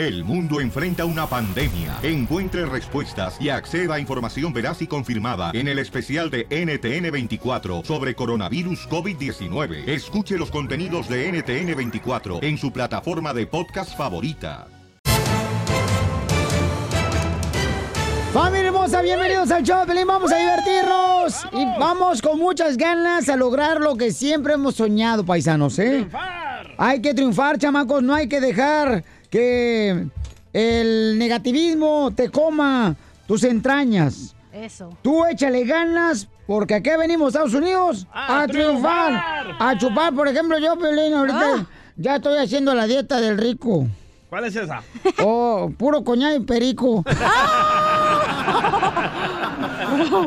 El mundo enfrenta una pandemia. Encuentre respuestas y acceda a información veraz y confirmada en el especial de NTN24 sobre coronavirus COVID-19. Escuche los contenidos de NTN24 en su plataforma de podcast favorita. Familia hermosa, bienvenidos al show. Vamos a divertirnos y vamos con muchas ganas a lograr lo que siempre hemos soñado, paisanos, ¿eh? Hay que triunfar, chamacos, no hay que dejar que el negativismo te coma tus entrañas. Eso. Tú échale ganas, porque aquí venimos, Estados Unidos, a, ¡A triunfar. triunfar! A chupar, por ejemplo, yo, Pelín, ahorita Ah. ya estoy haciendo la dieta del rico. ¿Cuál es esa? Oh, puro coñac y perico.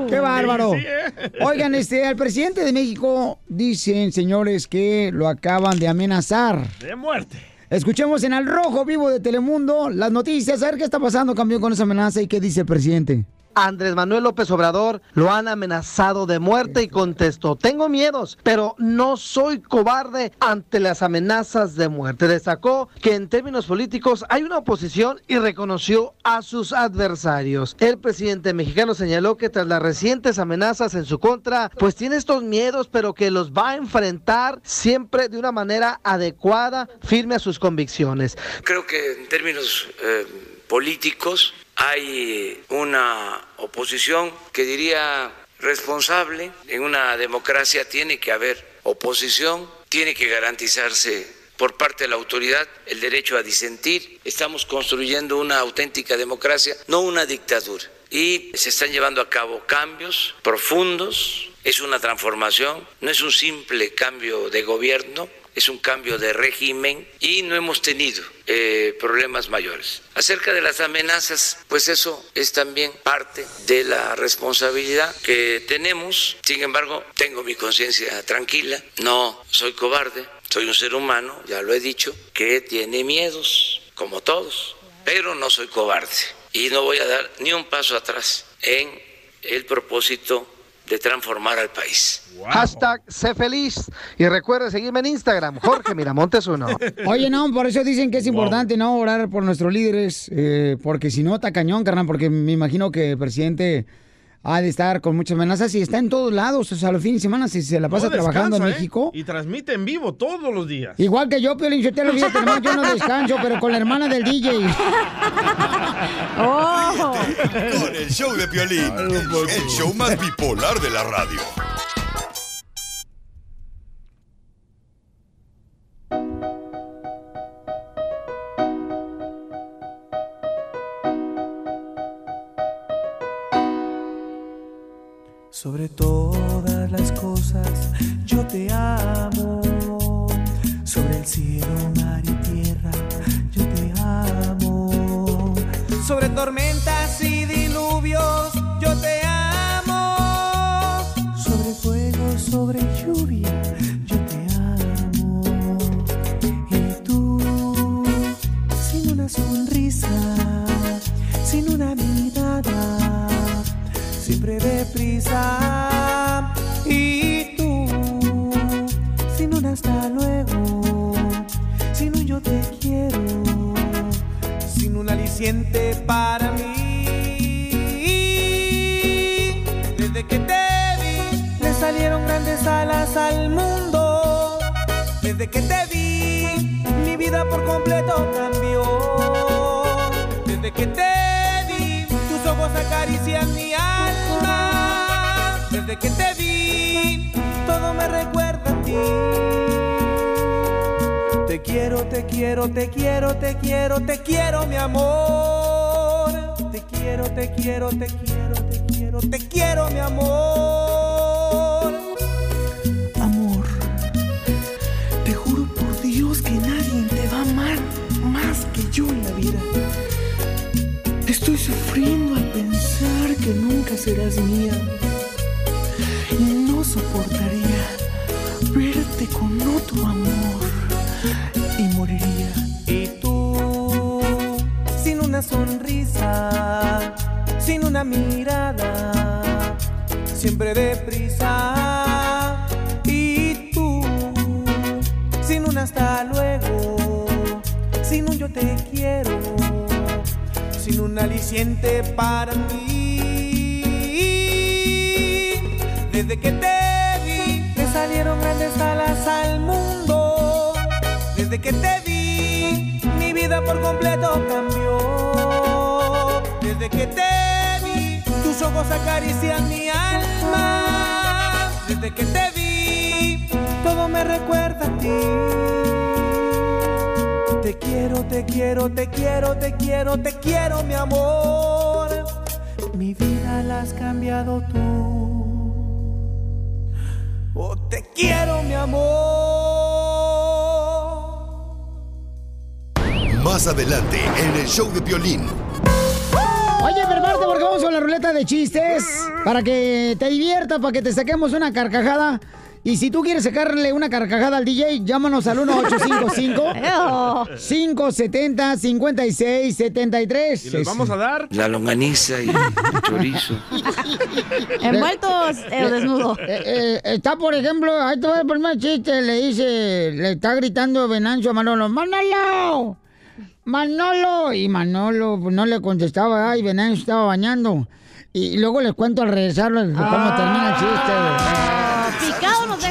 ¡Qué bárbaro! ¿eh? Oigan, este, al presidente de México dicen, señores, que lo acaban de amenazar. De muerte. Escuchemos en Al Rojo Vivo de Telemundo las noticias, a ver qué está pasando, campeón, con esa amenaza y qué dice el presidente. Andrés Manuel López Obrador lo han amenazado de muerte y contestó, tengo miedos, pero no soy cobarde ante las amenazas de muerte. Destacó que en términos políticos hay una oposición y reconoció a sus adversarios. El presidente mexicano señaló que tras las recientes amenazas en su contra, pues tiene estos miedos, pero que los va a enfrentar siempre de una manera adecuada, firme a sus convicciones. Creo que en términos eh, políticos hay una oposición que diría responsable. En una democracia tiene que haber oposición, tiene que garantizarse por parte de la autoridad el derecho a disentir. Estamos construyendo una auténtica democracia, no una dictadura. Y se están llevando a cabo cambios profundos, es una transformación, no es un simple cambio de gobierno, es un cambio de régimen y no hemos tenido eh, problemas mayores. Acerca de las amenazas, pues eso es también parte de la responsabilidad que tenemos. Sin embargo, tengo mi conciencia tranquila, no soy cobarde, soy un ser humano, ya lo he dicho, que tiene miedos, como todos, pero no soy cobarde y no voy a dar ni un paso atrás en el propósito de transformar al país. Hashtag sé feliz. Y recuerde seguirme en Instagram, Jorge Miramontes uno. Oye, no, por eso dicen que es importante, ¿no? Orar por nuestros líderes, eh, porque si no, está cañón, carnal, porque me imagino que el presidente ha de estar con muchas amenazas y está en todos lados, o sea, los fines de semana si se la pasa No trabajando en ¿eh? México. Y transmite en vivo todos los días. Igual que yo, Piolín, yo te lo dije, yo no descanso, pero con la hermana del DJ. Oh. Con el show de Piolín, el show más bipolar de la radio. Quiero, mi amor. Más adelante en el show de violín. Oye, prepárate porque vamos con la ruleta de chistes para que te diviertas, para que te saquemos una carcajada. Y si tú quieres sacarle una carcajada al DJ, llámanos al 1-855-570-5673. Y les vamos a dar La longaniza y el chorizo. Envueltos eh, desnudo. Eh, eh, está, por ejemplo, ahí te voy a poner chiste, le dice, le está gritando Venancio a Manolo, ¡Manolo! ¡Manolo! Y Manolo no le contestaba, ay, Venancio estaba bañando. Y luego les cuento al regresar cómo termina el chiste.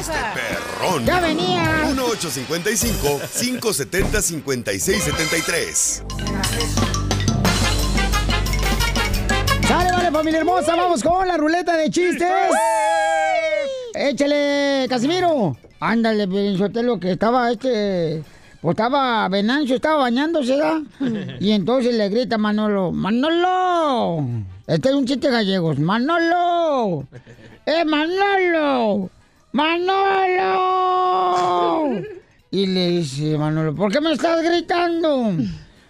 Deja. Perrón. ¡Ya venía! 1-855-570-5673. ¡Sale, vale, familia hermosa! ¡Vamos con la ruleta de chistes! ¡Échale, Casimiro! Ándale, lo que estaba este... Pues estaba Venancio, estaba bañándose, ¿verdad? Y entonces le grita a Manolo, ¡Manolo! Este es un chiste gallegos. ¡Manolo! ¡Eh, Manolo! ¡Manolo! Y le dice Manolo, ¿por qué me estás gritando?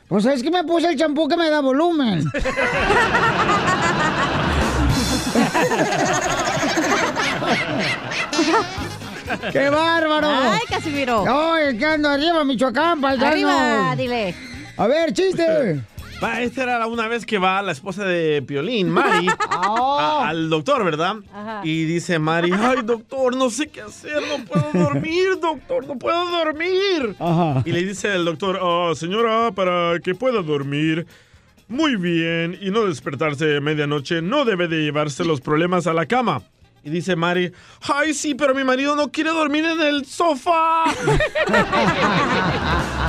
Pues es que me puse el champú que me da volumen. ¡Qué bárbaro! Ay, Casimiro. Es que ando arriba, Michoacán, paisano. Arriba, dile. A ver, chiste. Va, esta era una vez que va la esposa de Piolín, Mari, a- al doctor, ¿verdad? Ajá. Y dice Mari, ay doctor, no sé qué hacer, no puedo dormir, doctor, no puedo dormir. Ajá. Y le dice el doctor, "Ah, señora, para que pueda dormir muy bien y no despertarse medianoche, no debe de llevarse los problemas a la cama. Y dice Mari, ay sí, pero mi marido no quiere dormir en el sofá.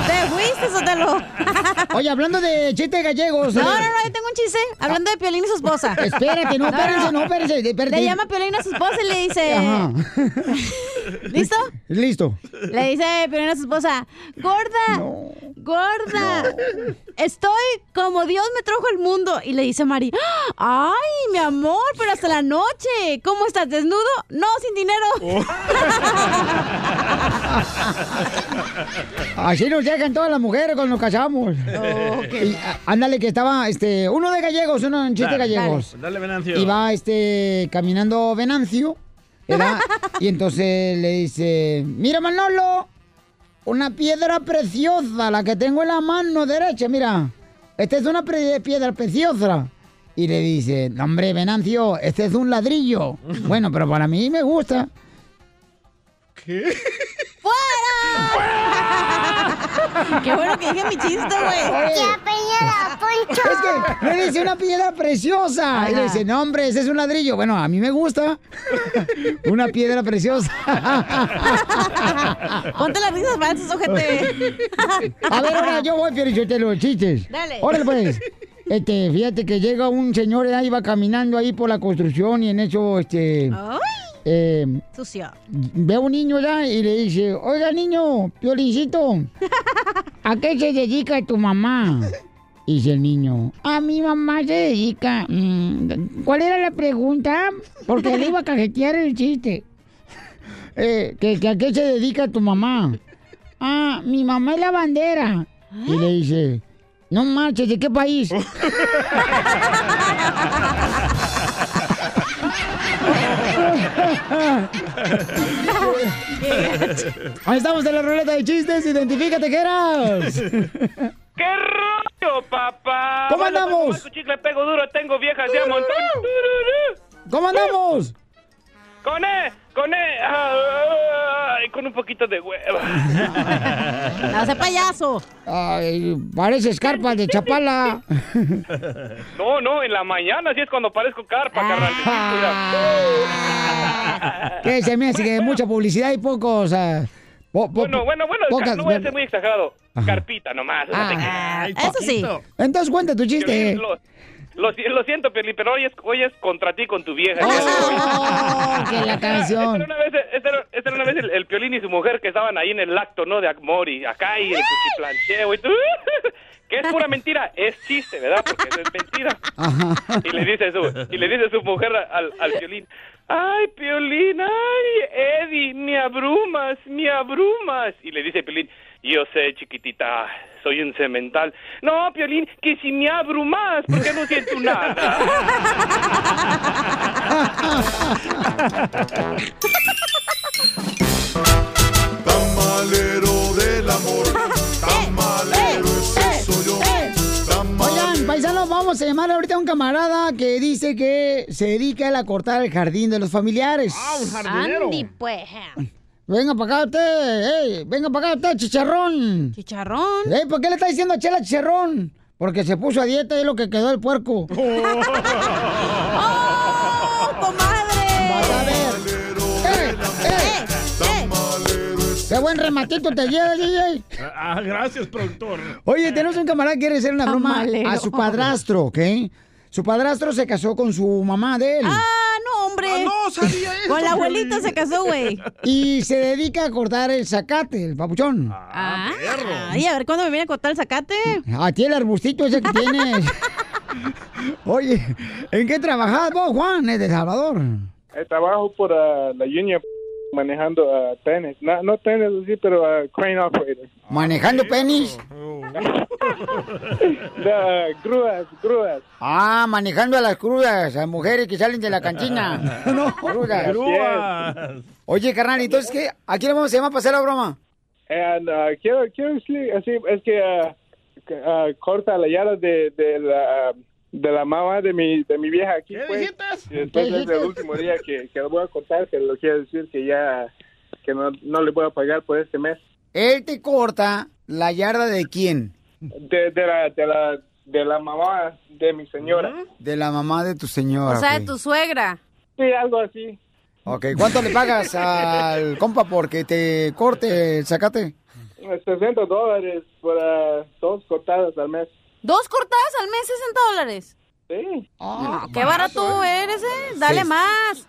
Te fuiste, Sotelo. Oye, hablando de chistes gallegos. No, eh, no, no, yo tengo un chiste. Hablando de Piolín y su esposa. Espérate, no, espérense, no, espérense, espérate. Le llama Piolín a su esposa y le dice... Ajá. ¿Listo? Listo. Le dice Piolín a su esposa, gorda, gorda, estoy como Dios me trajo el mundo. Y le dice Mari, ay, mi amor, pero hasta la noche. ¿Cómo estás, desnudo? No, sin dinero. Así nos llegan todas las mujeres cuando nos casamos. Y, á- ándale, que estaba, este, uno de gallegos, uno en chiste Dale, gallegos. Dale, Venancio. Y va, este, caminando Venancio, ¿verdad? Y entonces le dice, mira Manolo, una piedra preciosa, la que tengo en la mano derecha, mira. Esta es una pre- piedra preciosa. Y le dice, "No, hombre, Venancio, este es un ladrillo. Bueno, pero para mí me gusta. ¿Qué? Qué bueno que dije mi chiste, güey. Oye, Es que le dice una piedra preciosa. Y le dice, no, hombre, ese es un ladrillo. Bueno, a mí me gusta. una piedra preciosa. Ponte las risas falsas, ojete. a ver, ahora yo voy, los chistes. Dale. Órale, pues. Este, fíjate que llega un señor, ahí va caminando ahí por la construcción y en eso, este, Ay, eh, sucio. ve a un niño ya y le dice, oiga niño, piolincito, ¿a qué se dedica tu mamá? Y dice el niño, a mi mamá se dedica. mm, ¿Cuál era la pregunta? Porque le iba a cajetear el chiste. Eh, que, que ¿A qué se dedica tu mamá? Ah, mi mamá es la bandera. Y le dice, no marches, ¿de qué país? Ahí estamos en la ruleta de chistes, identifícate que eras. ¿Qué rollo, papá? ¿Cómo Bueno, andamos? pues, como chicle pego duro, tengo viejas de montón. ¿Cómo andamos? Con E, con E. ah, Ay, con un poquito de hueva. No sé payaso. Ay, parece escarpa de Chapala. No, no, en la mañana sí es cuando parezco carpa, carnal. ¿Qué se me hace que mucha publicidad y pocos... ah, po- po- Bueno, bueno, bueno, pocas- no voy a ser muy exagerado. Carpita nomás. o sea, te- Ah, eso sí. Entonces cuenta tu chiste. Lo, lo si- lo siento, Piolín, pero hoy es, hoy es contra ti con tu vieja. Oh, que la Esta canción. era una vez, esta era, esta era una vez el, el Piolín y su mujer que estaban ahí en el acto, ¿no? De amor y acá y el cuchiplancheo y tú. Que es pura mentira, es chiste, ¿verdad? Porque eso es mentira. Y le dice su, y le dice su mujer al, al Piolín, ay, Piolín, ay, Eddie, me abrumas, me abrumas. Y le dice Piolín, yo sé, chiquitita, soy un cemental. No, Piolín, que si me abrumas, porque no siento nada. Tamalero del amor, tamalero ese soy yo. Oigan, paisanos, vamos a llamar ahorita a un camarada que dice que se dedica a cortar el jardín de los familiares. Ah, un Andy, pues. Venga para acá usted, ey, venga para acá usted, chicharrón. ¿Chicharrón? Ey, ¿por qué le está diciendo a Chela chicharrón? Porque se puso a dieta y es lo que quedó el puerco. ¡Oh, comadre! Vas a ver. ¡Eh, eh! ¡Qué buen rematito te lleva, DJ! Ah, gracias, productor. Oye, tenemos un camarada que quiere hacer una broma Tamalero. a su padrastro, ¿ok? Su padrastro se casó con su mamá de él. Ah, no, hombre. no sabía eso, Con la abuelita se casó, güey. Y se dedica a cortar el zacate, el papuchón. Ah, Ay, a ver cuándo me viene a cortar el zacate. A ti el arbustito ese que tienes. Oye, ¿en qué trabajas vos, Juan? Es de Salvador. Eh, trabajo por ah, la Union manejando ah, tenis. No, no tenis así, pero ah, crane operator. ¿Manejando penis? Grúas, grúas. Ah, manejando a las crudas, a mujeres que salen de la cantina. no, crudas. Oye, carnal, entonces, ¿qué? ¿A quién le vamos a llamar para hacer la broma? And, ah, quiero, quiero decir, así, es que ah, ah, corta la yarda de, de la... de la mamá de mi, de mi vieja aquí, pues. Y después ¿Qué es el último día que, que lo voy a cortar, que lo quiero decir que ya, que no, no le voy a pagar por este mes. Él te corta la yarda de quién? De, de la, de la, de la mamá de mi señora. De la mamá de tu señora. O sea, de tu suegra. Sí, algo así. Ok, ¿cuánto le pagas al compa porque te corte el zacate? 60 dólares por ah, dos cortadas al mes. ¿Dos cortadas al mes, 60 dólares? Sí. Ah, qué barato eres, ¿eh? Dale Sí. más.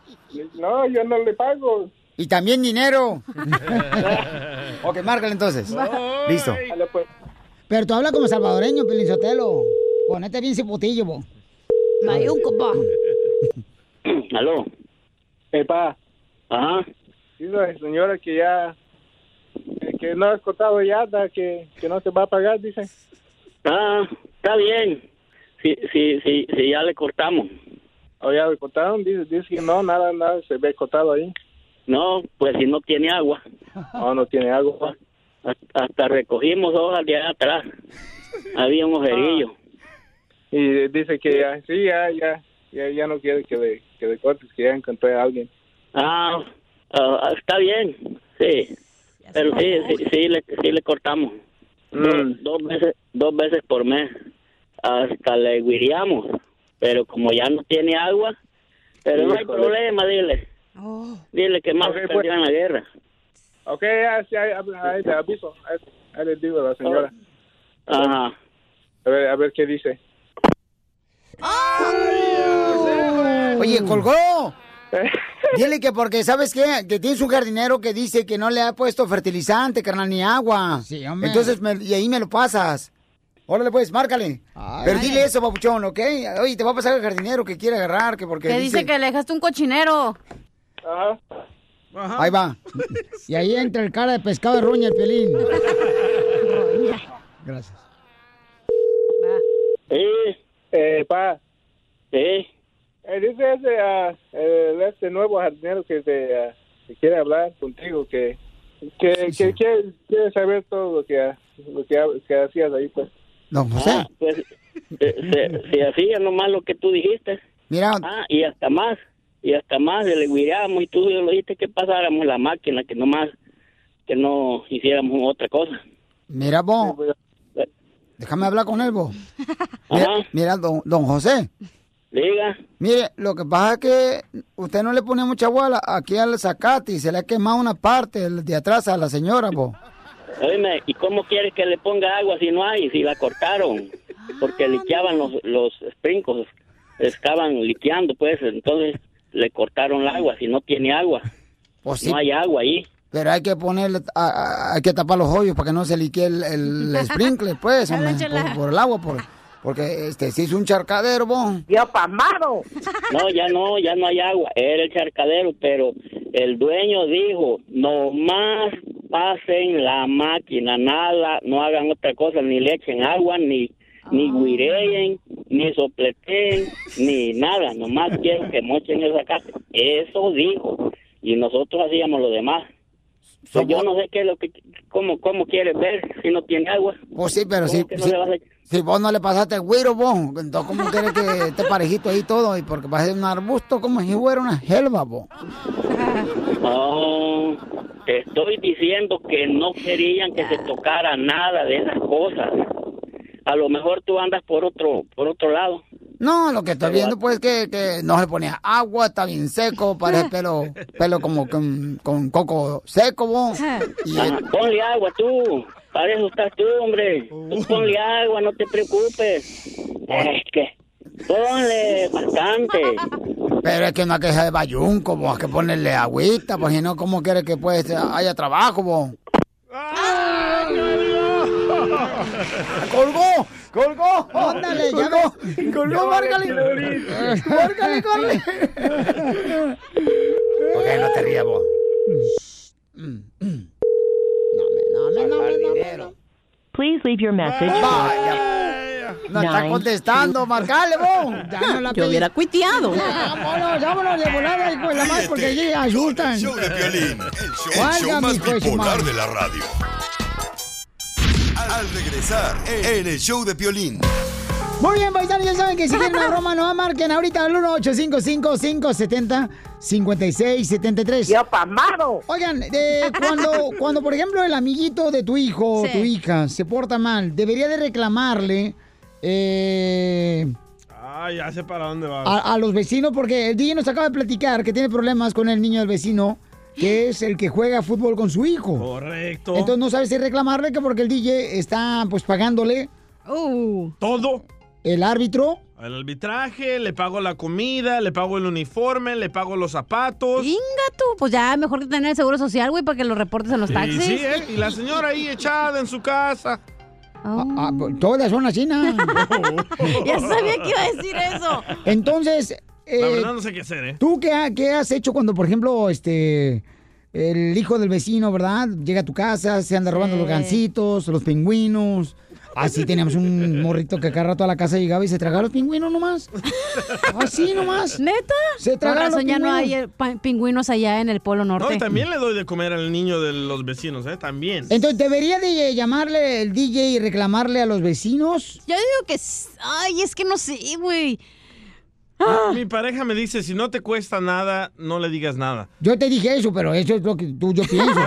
No, yo no le pago. Y también dinero. ok, márcale entonces. Listo. Dale, pues. Pero tú hablas como salvadoreño, Pelinzotelo. Ponete bien cipotillo, bo. Mayunco, pa. Aló. Eh, pa. Ajá. Dice la señora que ya, eh, que no has cortado yarda, que, que no te va a pagar, dice. Ah, está bien. Sí, sí, sí, sí, ya le cortamos. ¿O ya le cortaron? Dice, dice que no, nada, nada se ve cortado ahí. No, pues si no tiene agua. No, no tiene agua. Hasta, recogimos hojas de allá atrás. Había un ojerillo. Y dice que ya, sí, ya, ya, ya, ya no quiere que le, que le cortes, que ya encontré a alguien. Ah, ah, está bien. Sí. Pero sí, sí, sí, le, sí le cortamos. Dos, dos veces, dos veces por mes. Hasta le guiríamos. Pero como ya no tiene agua, pero no hay problema, dile. Dile que más Ok, se pues. en la guerra. Ok, ahí, te aviso. Ahí, ahí le digo a la señora. Ajá. A ver, a ver qué dice. Oye, colgó. Dile que porque, ¿sabes qué? Que tienes un jardinero que dice que no le ha puesto fertilizante, carnal, ni agua. Sí, hombre. Entonces, me- y ahí me lo pasas. Órale, pues, márcale. Pero dile eso, papuchón, ¿ok? Oye, te va a pasar el jardinero que quiere agarrar, que porque Que dice que le dejaste un cochinero. Ajá. Ahí va. Y ahí entra el cara de pescado de roña, el pelín. Gracias. Sí. Eh, pa. Sí. Eh, dice ese, el- este nuevo jardinero que te ah, que quiere hablar contigo, que que, que quiere, quiere saber todo lo que, lo que, ha- que hacías ahí, pues. Don José. Ah, pues se, se, se hacía nomás lo que tú dijiste. Mira. Ah, y hasta más. Y hasta más, le guiamos y tú lo dijiste que pasáramos la máquina, que nomás que no hiciéramos otra cosa. Mira, vos. Déjame hablar con él, vos. Mira, mira, don, don José. Diga. Mire, lo que pasa es que usted no le pone mucha agua a la- aquí al zacate y se le ha quemado una parte el de atrás a la señora, vos. Oíme, ¿y cómo quieres que le ponga agua si no hay? Si la cortaron. Porque liqueaban los, los sprinkles. Estaban liqueando, pues. Entonces le cortaron el agua. Si no tiene agua. Pues sí. No hay agua ahí. Pero hay que ponerle, a- a- hay que tapar los hoyos para que no se liquee el, el, sprinkler, pues, hombre, por, por el agua, por, porque este, se hizo un charcadero, vos. ¡Yo pasmado! No, ya no, ya no hay agua. Era el charcadero, pero el dueño dijo, no más pasen la máquina, nada, no hagan otra cosa, ni le echen agua, ni ni guireen, ni sopleteen, ni nada, nomás quiero que mochen esa casa. Eso dijo. Y nosotros hacíamos lo demás. Pues yo no sé qué es lo que, cómo, cómo quieres ver si no tiene agua. Pues sí, pero ¿Cómo si, no si, vos no le pasaste el güiro, vos, entonces ¿cómo quieres que esté parejito ahí todo? Y porque va a ser un arbusto como si fuera una selva, vos. No, te estoy diciendo que no querían que se tocara nada de esas cosas. A lo mejor tú andas por otro, por otro lado. No, lo que estoy viendo, pues, que, que no se ponía agua, está bien seco, parece pelo, pelo como con, con coco seco, vos. Y, ponle agua tú. Para eso estás tú, hombre. Tú ponle agua, no te preocupes. Es que ponle bastante. Pero es que no hay que dejar de bayunco, vos, hay que ponerle agüita, pues si no, ¿cómo quieres que pues haya trabajo, vos? ¡Colgó! ¡Colgó! ¡Ándale, ya ve! ¡Colgó, márcale! ¡Márcale, corre! Ok, no te rías, vos. No, no, no, no. Please leave your message. Vaya. No está contestando, marcale, vos. Ya no la Yo pedí. hubiera cuiteado. Vámonos, vámonos de volada, hijo de la madre, porque allí asustan. El show de Piolín, el show, el show más bipolar de la radio. Al regresar, en el show de Piolín. Muy bien, paisanos, ya saben que si quieren una broma, no marquen ahorita al 1-855-570-5673. ¡Yo pasmado! Oigan, de cuando, cuando, por ejemplo, el amiguito de tu hijo o Sí. tu hija se porta mal, debería de reclamarle eh, Ah, ya sé para dónde va. a, a los vecinos, porque el DJ nos acaba de platicar que tiene problemas con el niño del vecino, que es el que juega fútbol con su hijo. Correcto. Entonces no sabe si reclamarle que porque el DJ está pues pagándole todo. El árbitro. El arbitraje, le pago la comida, le pago el uniforme, le pago los zapatos. Inga tú, pues ya mejor que tener el seguro social, güey, para que lo reportes en los Y taxis. sí, ¿eh? Y la señora ahí echada en su casa. Ah, pues, todas son así, ¿no? Ya sabía que iba a decir eso. Entonces, La eh, verdad no sé qué hacer, ¿eh? ¿tú qué, ha- qué has hecho cuando, por ejemplo, este el hijo del vecino, ¿verdad? Llega a tu casa, se anda robando los gancitos, los pingüinos. Así teníamos un morrito que cada rato a la casa llegaba y se tragaba los pingüinos nomás. Así nomás. ¿Neta? Se Por tragaba los razón ya no hay pingüinos. eh, pingüinos allá en el Polo Norte. No, y también le doy de comer al niño de los vecinos, ¿eh? También. Entonces, ¿debería de llamarle el DJ y reclamarle a los vecinos? Yo digo que... Ay, es que no sé, güey. Mi pareja me dice, si no te cuesta nada, no le digas nada. Yo te dije eso, pero eso es lo que tú yo pienso.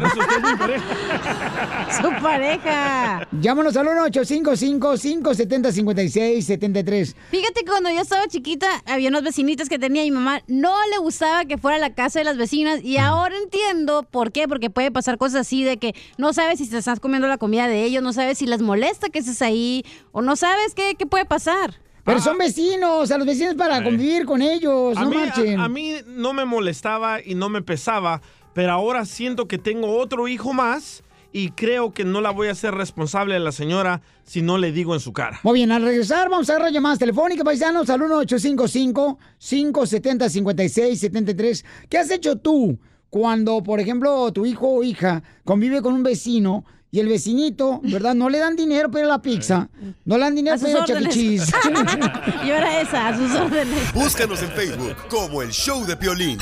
Su pareja. Llámanos al 1-855-570-5673. Fíjate que cuando yo estaba chiquita, había unos vecinitos que tenía mi mamá. No le gustaba que fuera a la casa de las vecinas. Y ahora entiendo por qué. Porque puede pasar cosas así de que no sabes si te estás comiendo la comida de ellos, no sabes si les molesta que estés ahí, o no sabes qué, qué puede pasar. Pero son vecinos, a los vecinos para convivir con ellos, A no mí, marchen. a- a mí no me molestaba y no me pesaba, pero ahora siento que tengo otro hijo más y creo que no la voy a hacer responsable a la señora si no le digo en su cara. Muy bien, al regresar vamos a agarrar llamadas telefónicas, paisanos, al 1855-570-5673. ¿Qué has hecho tú cuando, por ejemplo, tu hijo o hija convive con un vecino y el vecinito, ¿verdad? No le dan dinero para la pizza, no le dan dinero A para. Cheese. Yo era esa, a sus órdenes. Búscanos en Facebook como el show de Piolín.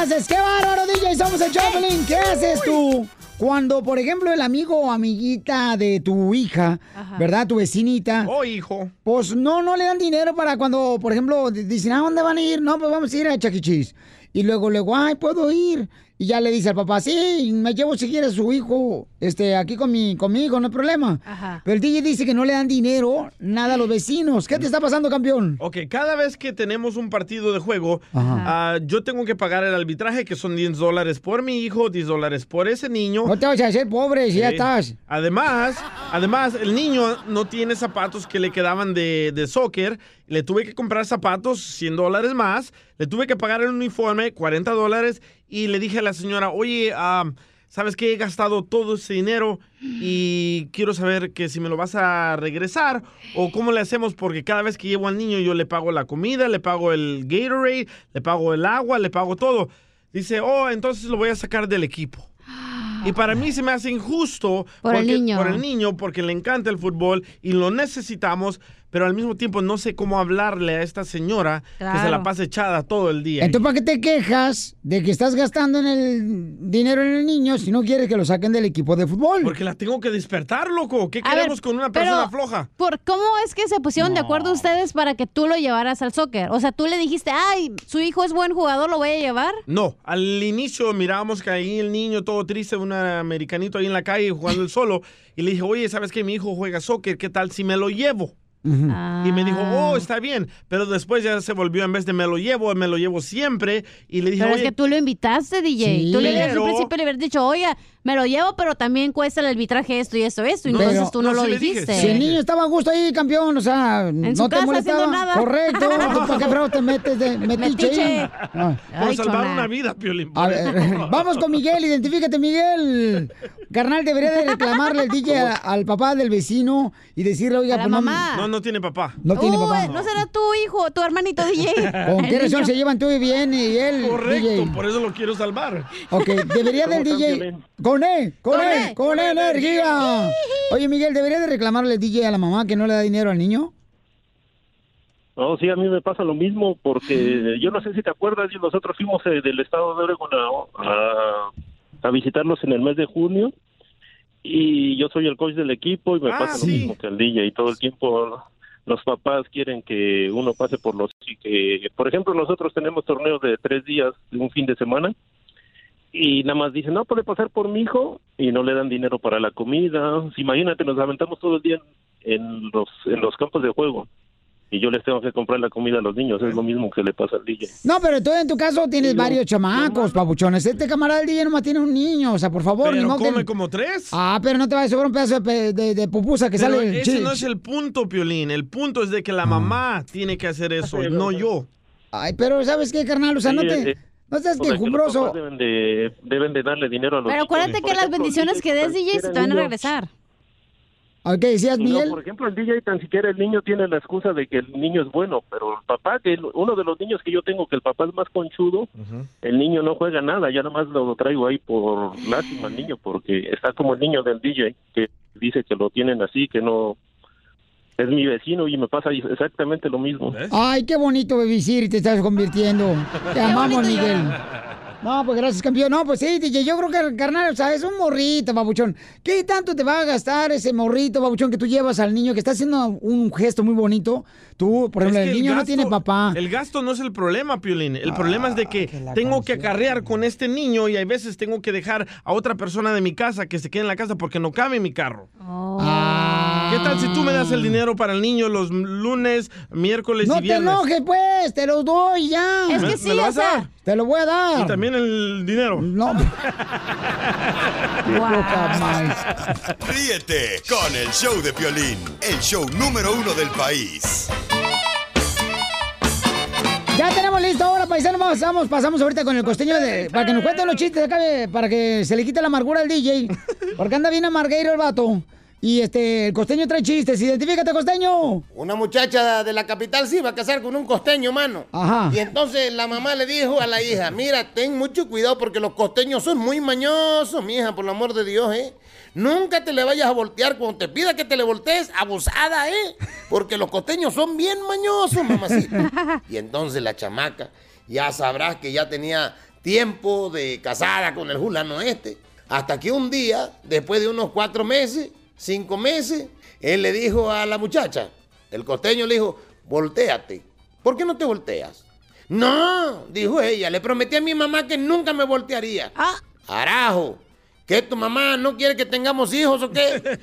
Haces? ¡Qué bárbaro, DJ! Somos el Choplin. ¿Qué haces tú? Cuando, por ejemplo, el amigo o amiguita de tu hija, ¿verdad? Tu vecinita. Oh, hijo. Pues no, no le dan dinero para cuando, por ejemplo, dicen, ¿a dónde van a ir? No, pues vamos a ir a Chuck E. Cheese. Y luego, luego, ay, puedo ir. Y ya le dice al papá, sí, me llevo si quiere su hijo este, aquí con mi, conmigo, no hay problema. Ajá. Pero el DJ dice que no le dan dinero, nada a los vecinos. ¿Qué te está pasando, campeón? Ok, cada vez que tenemos un partido de juego, ah, yo tengo que pagar el arbitraje, que son 10 dólares por mi hijo, 10 dólares por ese niño. No te vas a hacer pobre si ya estás. Además, además, el niño no tiene zapatos que le quedaban de, de soccer. Le tuve que comprar zapatos, 100 dólares más. Le tuve que pagar el uniforme, 40 dólares. Y le dije a la señora, oye, ah, ¿sabes qué? He gastado todo ese dinero y quiero saber que si me lo vas a regresar o cómo le hacemos porque cada vez que llevo al niño yo le pago la comida, le pago el Gatorade, le pago el agua, le pago todo. Dice, oh, entonces lo voy a sacar del equipo. Y para mí se me hace injusto Por el niño. por el niño, porque le encanta el fútbol y lo necesitamos, pero al mismo tiempo no sé cómo hablarle a esta señora que se la pasa echada todo el día. Entonces, ¿para qué te quejas de que estás gastando en el dinero en el niño si no quieres que lo saquen del equipo de fútbol? Porque la tengo que despertar, loco. ¿Qué A queremos ver, con una pero, persona floja? ¿Por cómo es que se pusieron de acuerdo ustedes para que tú lo llevaras al soccer? O sea, tú le dijiste, ay, su hijo es buen jugador, lo voy a llevar. No, al inicio mirábamos que ahí el niño todo triste, un americanito ahí en la calle jugando el solo, y le dije, oye, ¿sabes que mi hijo juega soccer? ¿Qué tal si me lo llevo? Y me dijo, Ah. oh, está bien. Pero después ya se volvió, en vez de me lo llevo, me lo llevo siempre. Y le dije, Pero es oye, que tú lo invitaste, DJ. Sí. tú le debes al principio le hubieras dicho, oiga, me lo llevo, pero también cuesta el arbitraje esto y esto, esto. Y entonces Pero- tú no, lo dijiste. Si el niño estaba a gusto ahí, campeón, o sea, no su te casa molestaba. haciendo nada. Correcto. ¿Tú ¿Para qué fraude te metes de metiche? Ah. por salvar una vida, Piolín. A ver, vamos con Miguel, identifícate, Miguel. Carnal, debería de reclamarle el DJ a- al papá del vecino y decirle, oiga, pues no, mamá. No, no tiene papá. no tiene Uh, papá. No será tu hijo, tu hermanito DJ. ¿Con qué razón se llevan tú y bien y él? Correcto, DJ? por eso lo quiero salvar. Ok, debería del ¿Cómo están, DJ. Con E, con Con E, E, con energía. Oye, Miguel, ¿debería de reclamarle el DJ a la mamá que no le da dinero al niño? No, sí, a mí me pasa lo mismo porque yo no sé si te acuerdas, y nosotros fuimos eh, del estado de Oregon a, a- a visitarlos en el mes de junio y yo soy el coach del equipo y me Ah, pasa sí. lo mismo que al DJ y todo el tiempo los papás quieren que uno pase por los y que, por ejemplo, nosotros tenemos torneos de tres días, de un fin de semana y nada más dicen, no puede pasar por mi hijo y no le dan dinero para la comida. Imagínate, nos aventamos todo el día en, los, en los campos de juego y yo les tengo que comprar la comida a los niños. Es lo mismo que le pasa al DJ. No, pero tú en tu caso tienes Sí, no, varios chamacos, papuchones. Este camarada del DJ nomás tiene un niño, o sea, por favor. Pero ni que- come como tres. Ah, pero no te va a sobrar un pedazo de, pe- de- de pupusa que Pero sale... ese no es el punto, Piolín. El punto es de que la mamá tiene que hacer eso, no yo. Ay, pero ¿sabes qué, carnal? O sea, no Sí, te... eh, No seas o sea, quejumbroso. Deben de, deben de darle dinero a los Pero acuérdate que las bendiciones el que des, DJ, se te van a regresar. ¿Qué decías, No, Miguel? por ejemplo, el DJ tan siquiera el niño tiene la excusa de que el niño es bueno, pero el papá, que el- uno de los niños que yo tengo, que el papá es más conchudo, el niño no juega nada, ya nada más lo traigo ahí por lástima al niño, porque está como el niño del DJ, que dice que lo tienen así, que no... Es mi vecino y me pasa exactamente lo mismo. Ay, qué bonito bebisir te estás convirtiendo. Te amamos, Miguel. No, pues gracias, campeón. No, pues sí, DJ, yo creo que, carnal, o sea, es un morrito, babuchón. ¿Qué tanto te va a gastar ese morrito, babuchón, que tú llevas al niño, que está haciendo un gesto muy bonito? Tú, por Es ejemplo, que el niño no tiene papá. El gasto no es el problema, Piolín. El problema es de que tengo que acarrear con este niño y hay veces tengo que dejar a otra persona de mi casa que se quede en la casa porque no cabe en mi carro. ¿Qué tal si tú me das el dinero para el niño los lunes, miércoles No y te viernes? enojes, pues, te los doy ya. Es que ¿Me- sí, me lo vas a o sea, dar? Te lo voy a dar. Y también el dinero. No. Ríete con el show de Piolín, el show número uno del país. Ya tenemos listo ahora, paisano. Pasamos, pasamos ahorita con el costeño de, para que nos cuenten los chistes acá, de- para que se le quite la amargura al DJ. Porque anda bien amargueiro el vato. Y este, el costeño trae chistes. Identifícate, costeño. Una muchacha de la capital se iba a casar con un costeño, mano. Ajá. Y entonces la mamá le dijo a la hija, mira, ten mucho cuidado porque los costeños son muy mañosos, mi hija, por el amor de Dios, ¿eh? Nunca te le vayas a voltear cuando te pida que te le voltees, abusada, ¿eh? Porque los costeños son bien mañosos, mamacita. Y entonces la chamaca, ya sabrás que ya tenía tiempo de casada con el fulano este. Hasta que un día, después de unos cuatro meses, cinco meses, él le dijo a la muchacha, el costeño le dijo, volteate. ¿Por qué no te volteas? No, dijo ella, le prometí a mi mamá que nunca me voltearía. Ah. Carajo, ¿qué tu mamá no quiere que tengamos hijos o qué?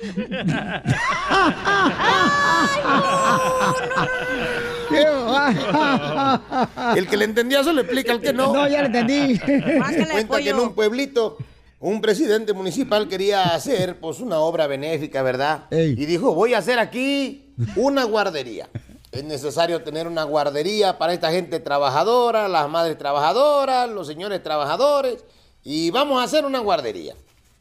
El que le entendía eso le explica al que no. No, ya le entendí. Cuenta que en un pueblito un presidente municipal quería hacer pues una obra benéfica, ¿verdad? Y dijo, voy a hacer aquí una guardería. Es necesario tener una guardería para esta gente trabajadora, las madres trabajadoras, los señores trabajadores. Y vamos a hacer una guardería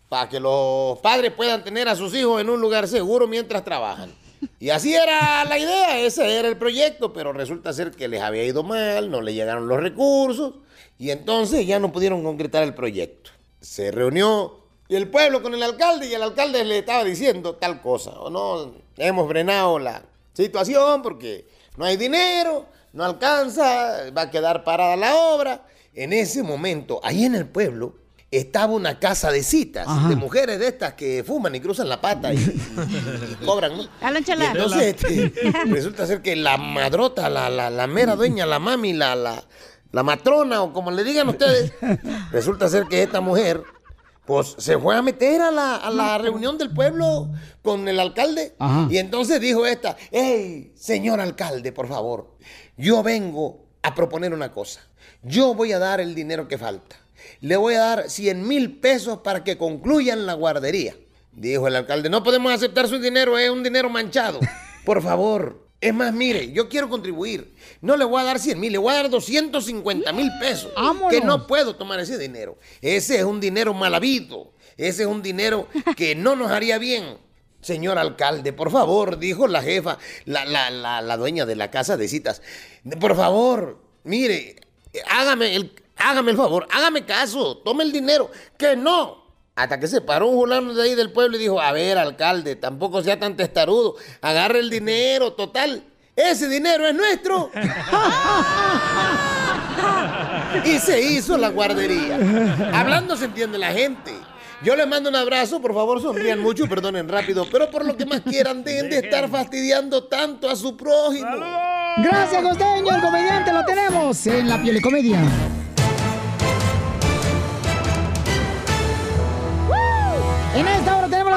para que los padres puedan tener a sus hijos en un lugar seguro mientras trabajan. Y así era la idea, ese era el proyecto, pero resulta ser que les había ido mal, no le llegaron los recursos y entonces ya no pudieron concretar el proyecto. Se reunió el pueblo con el alcalde y el alcalde le estaba diciendo tal cosa, o no, hemos frenado la situación porque no hay dinero, no alcanza, va a quedar parada la obra. En ese momento, ahí en el pueblo, estaba una casa de citas de mujeres de estas que fuman y cruzan la pata y, y- y cobran, ¿no? Y entonces este, resulta ser que la madrota, la, la, la mera dueña, la mami, la, la, la matrona o como le digan ustedes, resulta ser que esta mujer pues se fue a meter a la, a la reunión del pueblo con el alcalde. Ajá. Y entonces dijo esta, hey, señor alcalde, por favor, yo vengo a proponer una cosa. Yo voy a dar el dinero que falta. Le voy a dar 100 mil pesos para que concluyan la guardería. Dijo el alcalde, no podemos aceptar su dinero, es un dinero manchado. Por favor. Es más, mire, yo quiero contribuir. No le voy a dar 100 mil, le voy a dar 250 mil pesos. Que no puedo tomar ese dinero. Ese es un dinero mal habido. Ese es un dinero que no nos haría bien. Señor alcalde, por favor, dijo la jefa, la, la, la, la dueña de la casa de citas. Por favor, mire, hágame el, hágame el favor, hágame caso, tome el dinero. Que no. Hasta que se paró un fulano de ahí del pueblo y dijo, a ver, alcalde, tampoco sea tan testarudo, agarre el dinero, total. Ese dinero es nuestro. y se hizo la guardería. Hablando se entiende la gente. Yo les mando un abrazo, por favor sonrían mucho y perdonen rápido, pero por lo que más quieran, dejen de estar fastidiando tanto a su prójimo. Gracias, Costeño, el comediante lo tenemos en la piel comedia.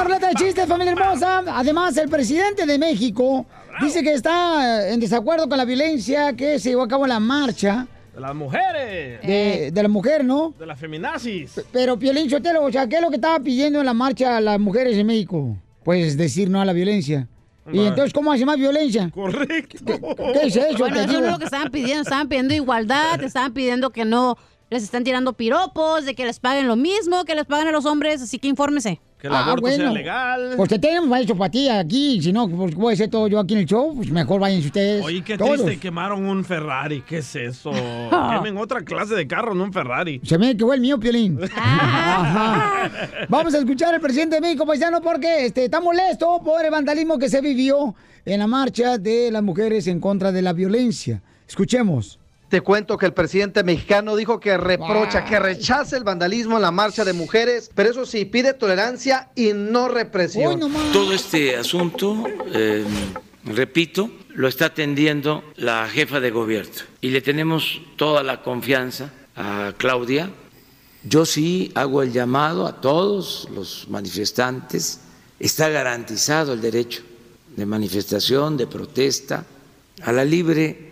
La ruleta de chistes, familia hermosa. Además, el presidente de México dice que está en desacuerdo con la violencia que se llevó a cabo en la marcha De las mujeres. de, de la mujer, ¿no? De las feminazis. Pero, Piolín Sotelo, o sea, ¿qué es lo que estaba pidiendo en la marcha las mujeres en México? Pues decir no a la violencia. Y entonces, ¿cómo hace más violencia? Correcto. ¿Qué, qué es eso? Bueno, eso no es lo que estaban pidiendo. Estaban pidiendo igualdad, estaban pidiendo que no les están tirando piropos, de que les paguen lo mismo, que les paguen a los hombres, así que infórmese. Que el aborto sea legal. Pues te tenemos para ti aquí. Si no, pues voy a hacer todo yo aquí en el show, pues mejor váyanse ustedes. Oye, qué todos. triste, quemaron un Ferrari. ¿Qué es eso? Quemen otra clase de carro, no un Ferrari. Se me quedó el mío, Piolín. Ajá. Vamos a escuchar al presidente de México, paisano, porque este, está molesto por el vandalismo que se vivió en la marcha de las mujeres en contra de la violencia. Escuchemos. Te cuento que el presidente mexicano dijo que reprocha, Wow. que rechaza el vandalismo en la marcha de mujeres, pero eso sí, pide tolerancia y no represión. Todo este asunto, eh, repito, lo está atendiendo la jefa de gobierno y le tenemos toda la confianza a Claudia. Yo sí hago el llamado a todos los manifestantes. Está garantizado el derecho de manifestación, de protesta, a la libre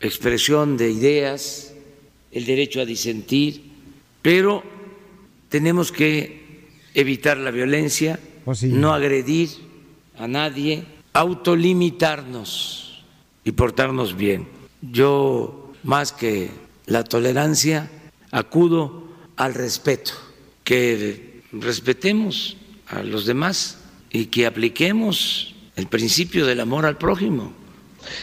expresión de ideas, el derecho a disentir, pero tenemos que evitar la violencia, no agredir a nadie, autolimitarnos y portarnos bien. Yo, más que la tolerancia, acudo al respeto, que respetemos a los demás y que apliquemos el principio del amor al prójimo.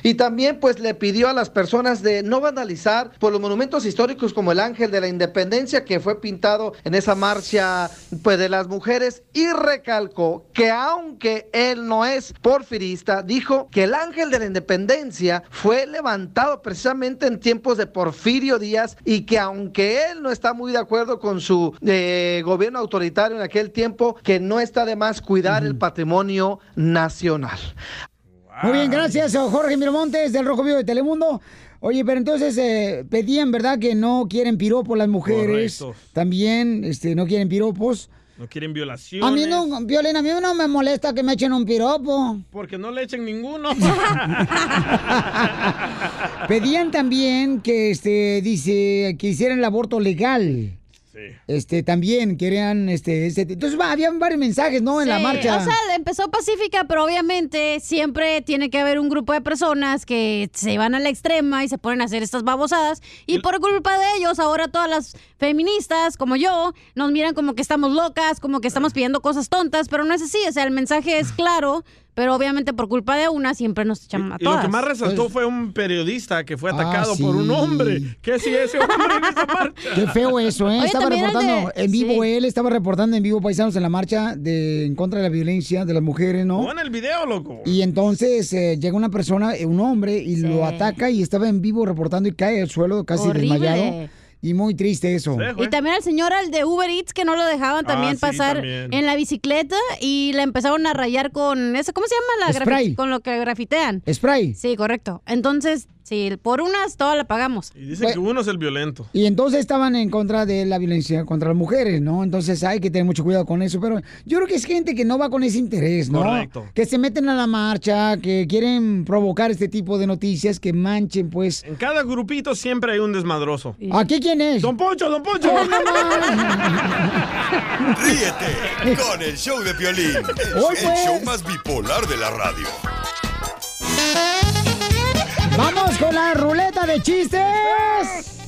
Y también pues le pidió a las personas de no vandalizar por los monumentos históricos como el Ángel de la Independencia que fue pintado en esa marcha pues de las mujeres y recalcó que aunque él no es porfirista, dijo que el Ángel de la Independencia fue levantado precisamente en tiempos de Porfirio Díaz y que aunque él no está muy de acuerdo con su eh, gobierno autoritario en aquel tiempo, que no está de más cuidar el patrimonio nacional. Muy bien, gracias, Jorge Miramontes del Rojo Vivo de Telemundo. Oye, pero entonces eh, pedían, ¿verdad? Que no quieren piropos las mujeres. Correcto. También este, no quieren piropos. No quieren violaciones. A mí no, Violín, a mí no me molesta que me echen un piropo. Porque no le echen ninguno. Pedían también que, este, dice, que hicieran el aborto legal. Este, también querían, este, este, entonces va, había varios mensajes, ¿no? En la marcha. O sea, empezó pacífica, pero obviamente siempre tiene que haber un grupo de personas que se van a la extrema y se ponen a hacer estas babosadas. Y por culpa de ellos, ahora todas las feministas, como yo, nos miran como que estamos locas, como que estamos pidiendo cosas tontas, pero no es así. O sea, el mensaje es claro, pero obviamente por culpa de una siempre nos echan a Y lo todas. que más resaltó fue un periodista que fue Ah, atacado por un hombre. ¿Qué si ese hombre en esa marcha? Qué feo eso, ¿eh? Oye, estaba reportando de- en vivo sí. él, estaba reportando en vivo paisanos en la marcha de en contra de la violencia de las mujeres, ¿no? Pon el video, loco. Y entonces eh, llega una persona, eh, un hombre, y lo ataca y estaba en vivo reportando y cae al suelo casi Horrible. desmayado. Y muy triste eso. Y también al señor, al de Uber Eats, que no lo dejaban también Ah, sí, pasar también. en la bicicleta y le empezaron a rayar con eso, ¿cómo se llama? La Spray. Con lo que grafitean. Spray. Sí, correcto. Entonces, sí, por unas todas la pagamos. Y dicen que uno es el violento. Y entonces estaban en contra de la violencia contra las mujeres, ¿no? Entonces hay que tener mucho cuidado con eso. Pero yo creo que es gente que no va con ese interés, ¿no? Correcto. Que se meten a la marcha, que quieren provocar este tipo de noticias, que manchen, pues. En cada grupito siempre hay un desmadroso. ¿Aquí quién es? Don Poncho, Don Poncho. Ríete con el show de Piolín, el, Hoy, el pues. show más bipolar de la radio. ¡Vamos con la ruleta de chistes!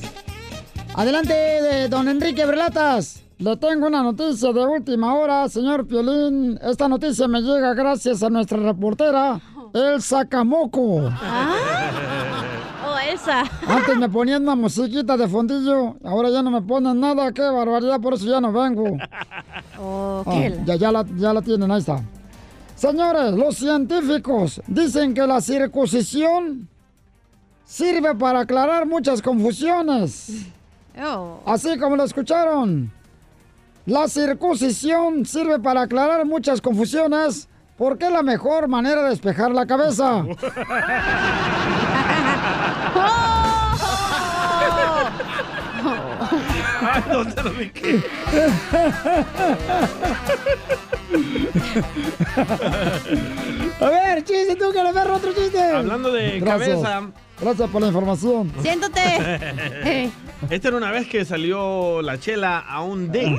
Adelante, de don Enrique Berlatas. Le tengo una noticia de última hora, señor Piolín. Esta noticia me llega gracias a nuestra reportera, Elsa Camoco. Oh, esa. Antes me ponían una musiquita de fondillo, ahora ya no me ponen nada, qué barbaridad, por eso ya no vengo. Oh, Ah, qué- ya, ya, la, ya la tienen, ahí está. Señores, los científicos dicen que la circuncisión sirve para aclarar muchas confusiones. Oh. Así como lo escucharon. La circuncisión sirve para aclarar muchas confusiones porque es la mejor manera de despejar la cabeza. Ay. A ver, chiste tú, que le perro otro chiste. Hablando de Gracias. cabeza. Gracias por la información. Siéntate. Esta era una vez que salió la chela a un date,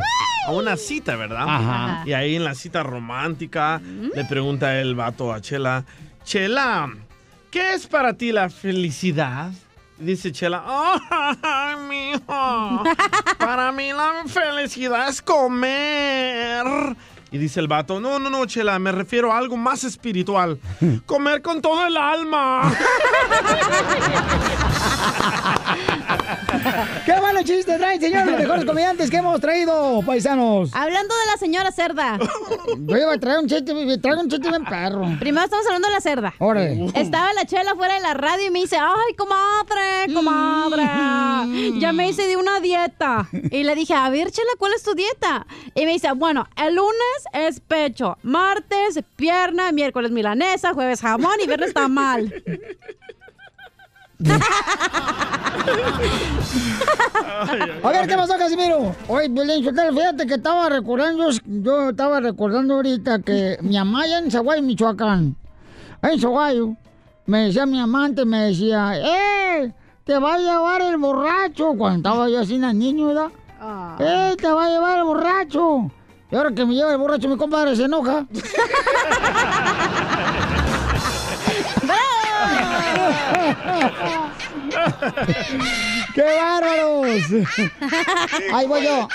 a una cita, ¿verdad? Ajá. Y ahí en la cita romántica le pregunta el vato a Chela, Chela, ¿qué es para ti la felicidad? Dice Chela, ¡ay, mijo! Para mí la felicidad es comer. Y dice el vato, no, no, no, Chela, me refiero a algo más espiritual. Comer con todo el alma. ¡Qué bueno chiste traen, señor! Los mejores comediantes que hemos traído, paisanos. Hablando de la señora cerda. Yo iba a traer un chiste, traigo un chiste bien perro. Primero estamos hablando de la cerda. Órale. Estaba la chela fuera de la radio y me dice, ay, comadre, comadre, ya me hice de una dieta. Y le dije, a ver, chela, ¿cuál es tu dieta? Y me dice, bueno, el lunes es pecho, martes pierna, miércoles milanesa, jueves jamón y viernes tamal. A ver, ¿qué pasó, Casimiro? Oye, Violín, Sotelo, fíjate que estaba recordando, yo estaba recordando ahorita que mi mamá allá en Zaguayo, Michoacán, en Zaguayo, me decía mi amante, me decía, ¡eh! Te va a llevar el borracho, cuando estaba yo así en niño, ¿verdad? ¡Eh! Te va a llevar el borracho. Y ahora que me lleva el borracho, mi compadre se enoja. ¡Qué bárbaros! Ahí voy yo.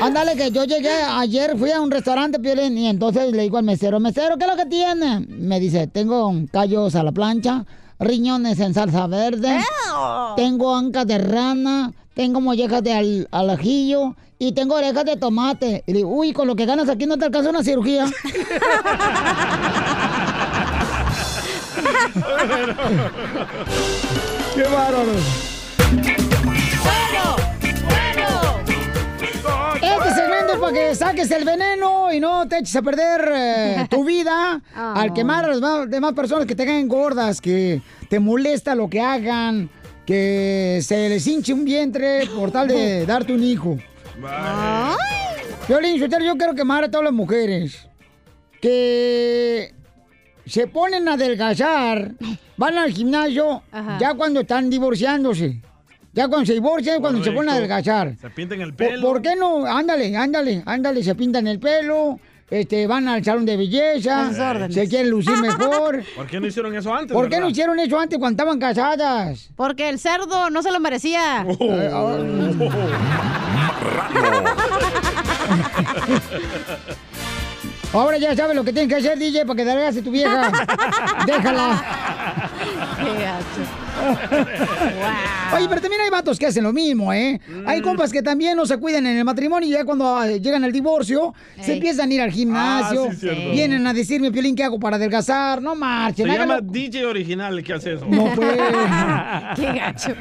Ándale, que yo llegué ayer, fui a un restaurante, Piolín, y entonces le digo al mesero, mesero, ¿qué es lo que tiene? Me dice, tengo callos a la plancha, riñones en salsa verde, tengo ancas de rana, tengo mollejas de al, al ajillo y tengo orejas de tomate. Y le digo, uy, con lo que ganas aquí no te alcanza una cirugía. ¡Qué bárbaro! este segmento es para que saques el veneno y no te eches a perder eh, tu vida al quemar a las demás personas que te caen gordas, que te molesta lo que hagan, que se les hinche un vientre por tal de darte un hijo. Violín, Sotelo, yo quiero quemar a todas las mujeres que se ponen a adelgazar, van al gimnasio Ajá. ya cuando están divorciándose. Ya cuando se divorcian, cuando se ponen a adelgazar. Se pintan el ¿Por, pelo. por qué no? Ándale, ándale, ándale, se pintan el pelo, este, van al salón de belleza, se quieren lucir mejor. ¿Por qué no hicieron eso antes? ¿Por qué no hicieron eso antes cuando estaban casadas? Porque el cerdo no se lo merecía. Ah, Ahora ya sabes lo que tienes que hacer, DJ, para que te hagas tu vieja. Déjala. Oye, pero también hay vatos que hacen lo mismo, ¿eh? Hay compas que también no se cuidan en el matrimonio y ya cuando ah, llegan al divorcio se empiezan a ir al gimnasio, Ah, sí, vienen a decirme, Piolín, ¿qué hago para adelgazar? No Se marchen, llama háganlo. DJ original el que hace eso. No, pues. Qué gacho.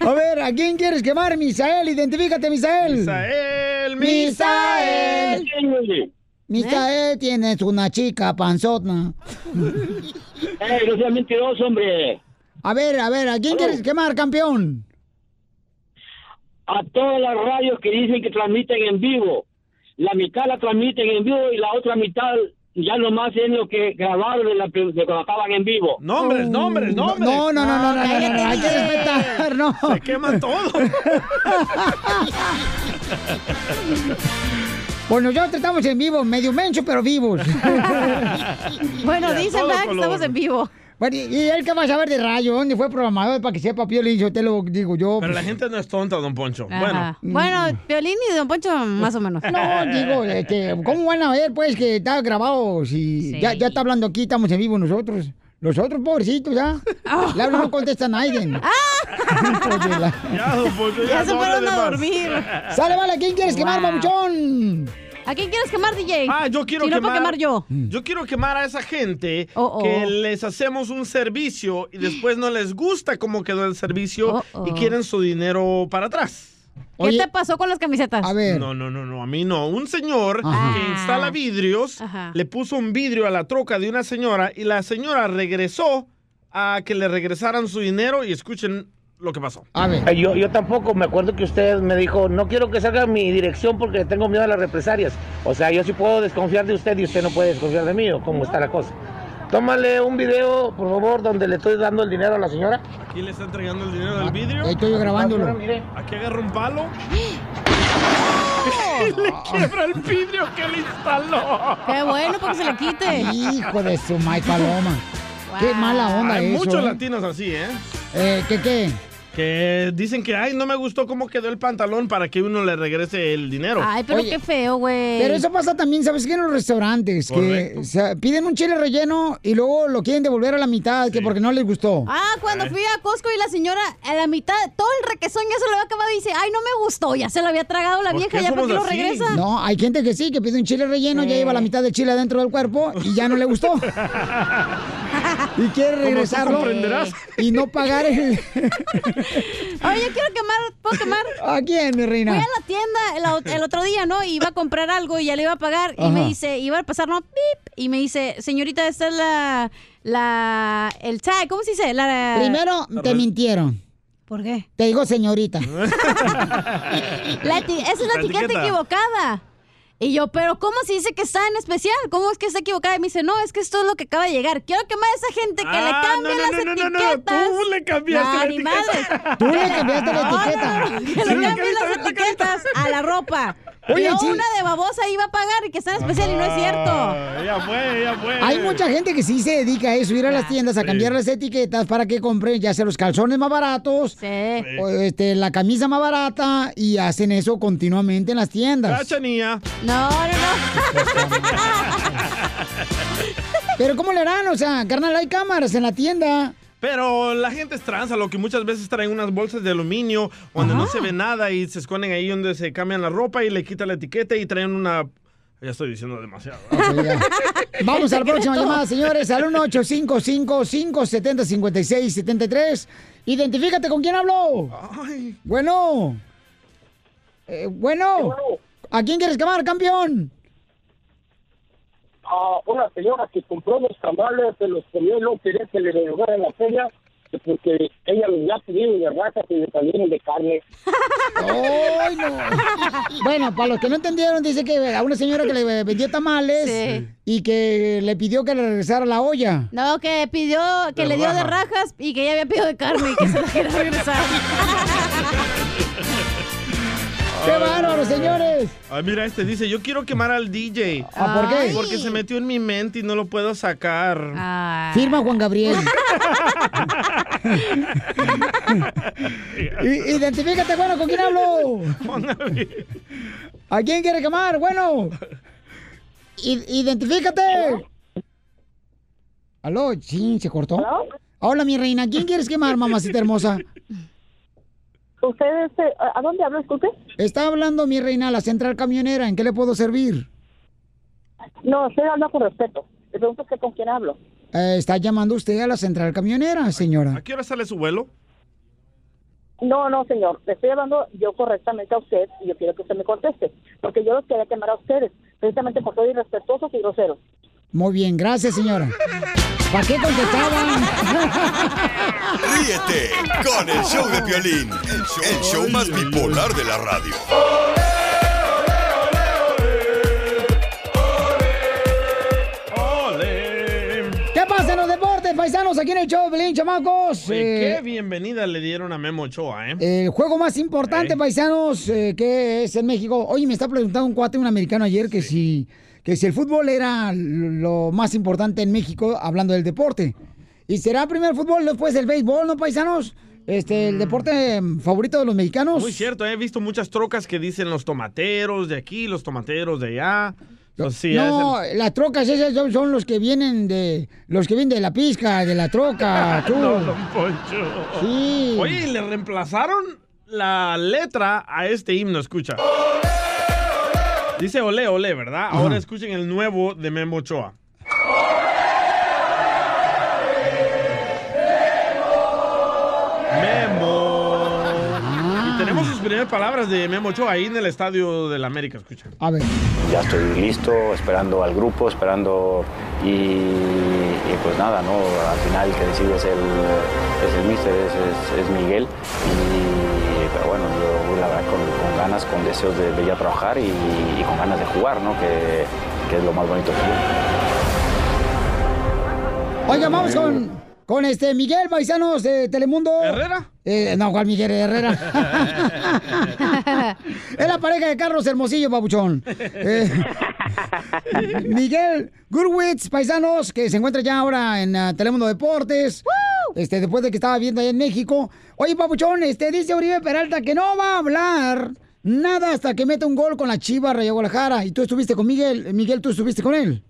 A ver, ¿a quién quieres quemar, Misael? Identifícate, Misael. Misael, Misael. Misael, tienes una chica panzona. ¡Ey, no seas mentiroso, hombre! A ver, a ver, ¿a quién quieres quemar, campeón? A todas las radios que dicen que transmiten en vivo. La mitad la transmiten en vivo y la otra mitad ya nomás es lo que grabaron de, la, de cuando estaban en vivo. Nombres, nombres, nombres. No, no, no, no, no, no, no, no, hay que respetar, no. Se queman todo. Bueno, nosotros estamos en vivo, medio mencho, pero vivos. Bueno, dicen, que estamos en vivo. Bueno, ¿y él qué va a saber de rayo? ¿Dónde fue programado? Para que sepa, Piolín, yo te lo digo yo. Pero pues. la gente no es tonta, don Poncho. Ajá. Bueno. Bueno, Piolín y Don Poncho, más o menos. No, digo, este, ¿cómo van a ver, pues, que está grabado? Si Sí. ya, ya está hablando aquí, estamos en vivo nosotros. Los otros, pobrecitos, ¿ya? Le hablo, no contesta nadie. Hijos de la- Ya, ya, Ya se no fueron a dormir. Sale, vale, ¿quién quieres quemar, mamuchón? ¿A quién quieres quemar, DJ? Ah, yo quiero Si no, quemar. para quemar yo. Yo quiero quemar a esa gente Oh, oh. que les hacemos un servicio y después no les gusta cómo quedó el servicio Oh, oh. y quieren su dinero para atrás. ¿Qué te pasó con las camisetas? A ver. No, no, no, no, a mí no. Un señor Ajá. que instala vidrios Ajá. le puso un vidrio a la troca de una señora y la señora regresó a que le regresaran su dinero y escuchen lo que pasó. A ver. Yo, yo tampoco me acuerdo que usted me dijo, no quiero que salga mi dirección porque tengo miedo a las represalias. O sea, yo sí puedo desconfiar de usted y usted no puede desconfiar de mí, ¿o cómo está la cosa? Tómale un video, por favor, donde le estoy dando el dinero a la señora. Aquí le está entregando el dinero del vidrio. Ahí estoy grabándolo. Mire. Aquí agarra un palo. y le quiebra el vidrio que le instaló. Qué bueno, porque se le quite. Hijo de su May Paloma. Qué mala onda Hay eso. muchos ¿eh? latinos así, ¿eh? Eh, ¿Qué qué? Que dicen que, ay, no me gustó cómo quedó el pantalón para que uno le regrese el dinero. Ay, pero Oye, qué feo, güey. Pero eso pasa también, ¿sabes qué? En los restaurantes, que Correcto. o sea, piden un chile relleno y luego lo quieren devolver a la mitad, que porque no les gustó. Ah, cuando fui a Costco y la señora a la mitad, todo el requesón ya se lo había acabado y dice, ay, no me gustó, ya se lo había tragado la ¿Por vieja, qué ya para qué lo regresa. No, hay gente que sí, que pide un chile relleno, ya Sí. lleva la mitad del chile adentro del cuerpo y ya no le gustó. y quiere regresarlo y no pagar el... Oye, quiero quemar, ¿puedo quemar? ¿A quién, mi Fui reina? a la tienda el, otro día, ¿no? Y iba a comprar algo y ya le iba a pagar. Y me dice, iba a pasar, ¿no? Pip. Y me dice, señorita, esta es la. la el tag, ¿cómo se dice? La, Primero, te mintieron. ¿Por qué? Te digo señorita. La esa es la, La etiqueta, etiqueta. equivocada. Y yo, pero ¿cómo se dice que está en especial? ¿Cómo es que está equivocada? Y me dice, no, es que esto es lo que acaba de llegar. Quiero quemar a esa gente que le Ah, cambie no, no, las no, no, no, no, etiquetas. tú le cambiaste la etiqueta. madre. Tú le cambiaste la No, no, etiqueta. no, que le cambien las la etiquetas a la ropa. Oye, Yo sí. una de babosa iba a pagar y que está en especial y no es cierto. Ah, Ya fue, ya fue. Hay mucha gente que sí se dedica a eso, ir a las tiendas a cambiar las etiquetas para que compren ya sea los calzones más baratos, Sí. o, este, la camisa más barata y hacen eso continuamente en las tiendas. Cachanía. No, no, no. Pero ¿cómo le harán? O sea, carnal, hay cámaras en la tienda. Pero la gente es tranza, lo que muchas veces traen unas bolsas de aluminio donde no se ve nada y se esconden ahí donde se cambian la ropa y le quitan la etiqueta y traen una... Ya estoy diciendo demasiado. Vamos a la próxima llamada, señores, al 1-855-570-5673. Identifícate con quién habló. Ay. Bueno. Eh, bueno. ¿A quién quieres quemar, campeón? A una señora que compró los tamales, se los comió y no quería que le devolvieran la feria porque ella los ya pidieron de raza y le salieron de carne. ¡Ay, no! Bueno, para los que no entendieron, dice que a una señora que le vendió tamales Sí. y que le pidió que le regresara la olla. No, que pidió, que De le dio de raja. rajas y que ella había pedido de carne y que se la quería regresar. ¡Qué bárbaro, señores! Ay, mira, este dice, yo quiero quemar al DJ. Ah, ¿por qué? Porque se metió en mi mente y no lo puedo sacar. Ah. Firma Juan Gabriel. Identifícate, bueno, ¿con quién hablo? ¿A quién quiere quemar? Bueno. Identifícate. ¿Aló? Sí, se cortó. Hola, mi reina. ¿Quién quieres quemar, mamacita hermosa? ¿Usted, este, a dónde habla, disculpe? Está hablando mi reina, la central camionera. ¿En qué le puedo servir? No, usted habla con respeto. Le pregunto usted con quién hablo. Eh, está llamando usted a la central camionera, señora. ¿A qué hora sale su vuelo? No, no, señor. Le estoy hablando yo correctamente a usted y yo quiero que usted me conteste. Porque yo los quería quemar a ustedes, precisamente por ser irrespetuosos y groseros. Muy bien, gracias, señora. ¿Para qué contestaban? Ríete con el show de Piolín, el show, el show más bipolar de la radio. ¿Qué pasa en los deportes, paisanos? Aquí en el show, Belín, chamacos. Oye, Eh, qué bienvenida le dieron a Memo Ochoa, ¿eh? El juego más importante, paisanos, eh, que es en México. Oye, me está preguntando un cuate, un americano ayer, que si, que si el fútbol era lo más importante en México, hablando del deporte. ¿Y será primero el fútbol después del béisbol, no, paisanos? Este, el deporte mm, favorito de los mexicanos. Muy cierto, he visto muchas trocas que dicen los tomateros de aquí, los tomateros de allá. Sí, no, es las trocas esas son, los que vienen de los que vienen de la pizca, de la troca, tú. No, don Poncho. Sí. Oye, le reemplazaron la letra a este himno, escucha. Dice ole, ole, ¿verdad? Ahora escuchen el nuevo de Memo Ochoa. Memo. Y tenemos sus primeras palabras de Memo Ochoa ahí en el Estadio del América, escuchen. A ver. Ya estoy listo, esperando al grupo, esperando y, y pues nada, ¿no? Al final el que decide es el, es el míster, es, es- es Miguel. Y, pero bueno, yo voy la verdad con, con ganas, con deseos de, de ya trabajar y, y con ganas de jugar, ¿no? Que, que es lo más bonito que tiene. Oiga, vamos con, con este Miguel Paisanos de Telemundo. ¿Herrera? Eh, no, ¿cuál Miguel Herrera? es la pareja de Carlos Hermosillo, papuchón. Eh, Miguel Gurwitz, paisanos, que se encuentra ya ahora en ah, Telemundo Deportes. Este, después de que estaba viendo allá en México. Oye, papuchón, este dice Uribe Peralta que no va a hablar nada hasta que meta un gol con la Chiva Rayo Guadalajara. Y tú estuviste con Miguel. Miguel, tú estuviste con él.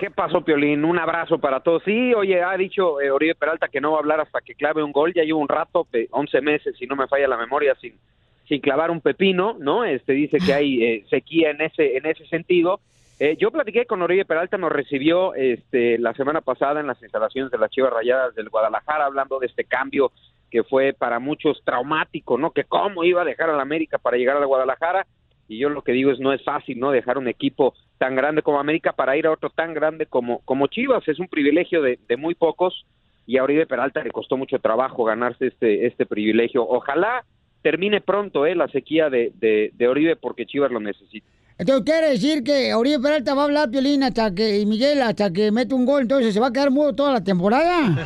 ¿Qué pasó, Piolín? Un abrazo para todos. Sí, oye, ha dicho eh, Oribe Peralta que no va a hablar hasta que clave un gol. Ya lleva un rato, pe- 11 meses, si no me falla la memoria, sin, sin clavar un pepino, ¿no? Este dice que hay eh, sequía en ese, en ese sentido. Eh, yo platiqué con Oribe Peralta, nos recibió este, la semana pasada en las instalaciones de las Chivas Rayadas del Guadalajara, hablando de este cambio que fue para muchos traumático, ¿no? Que cómo iba a dejar al América para llegar al Guadalajara. Y yo lo que digo es, no es fácil, ¿no? Dejar un equipo tan grande como América para ir a otro tan grande como, como Chivas. Es un privilegio de, de muy pocos y a Oribe Peralta le costó mucho trabajo ganarse este, este privilegio. Ojalá termine pronto eh, la sequía de, de Oribe porque Chivas lo necesita. Entonces quiere decir que Oribe Peralta va a hablar Piolín hasta que, y Miguel hasta que mete un gol, entonces se va a quedar mudo toda la temporada.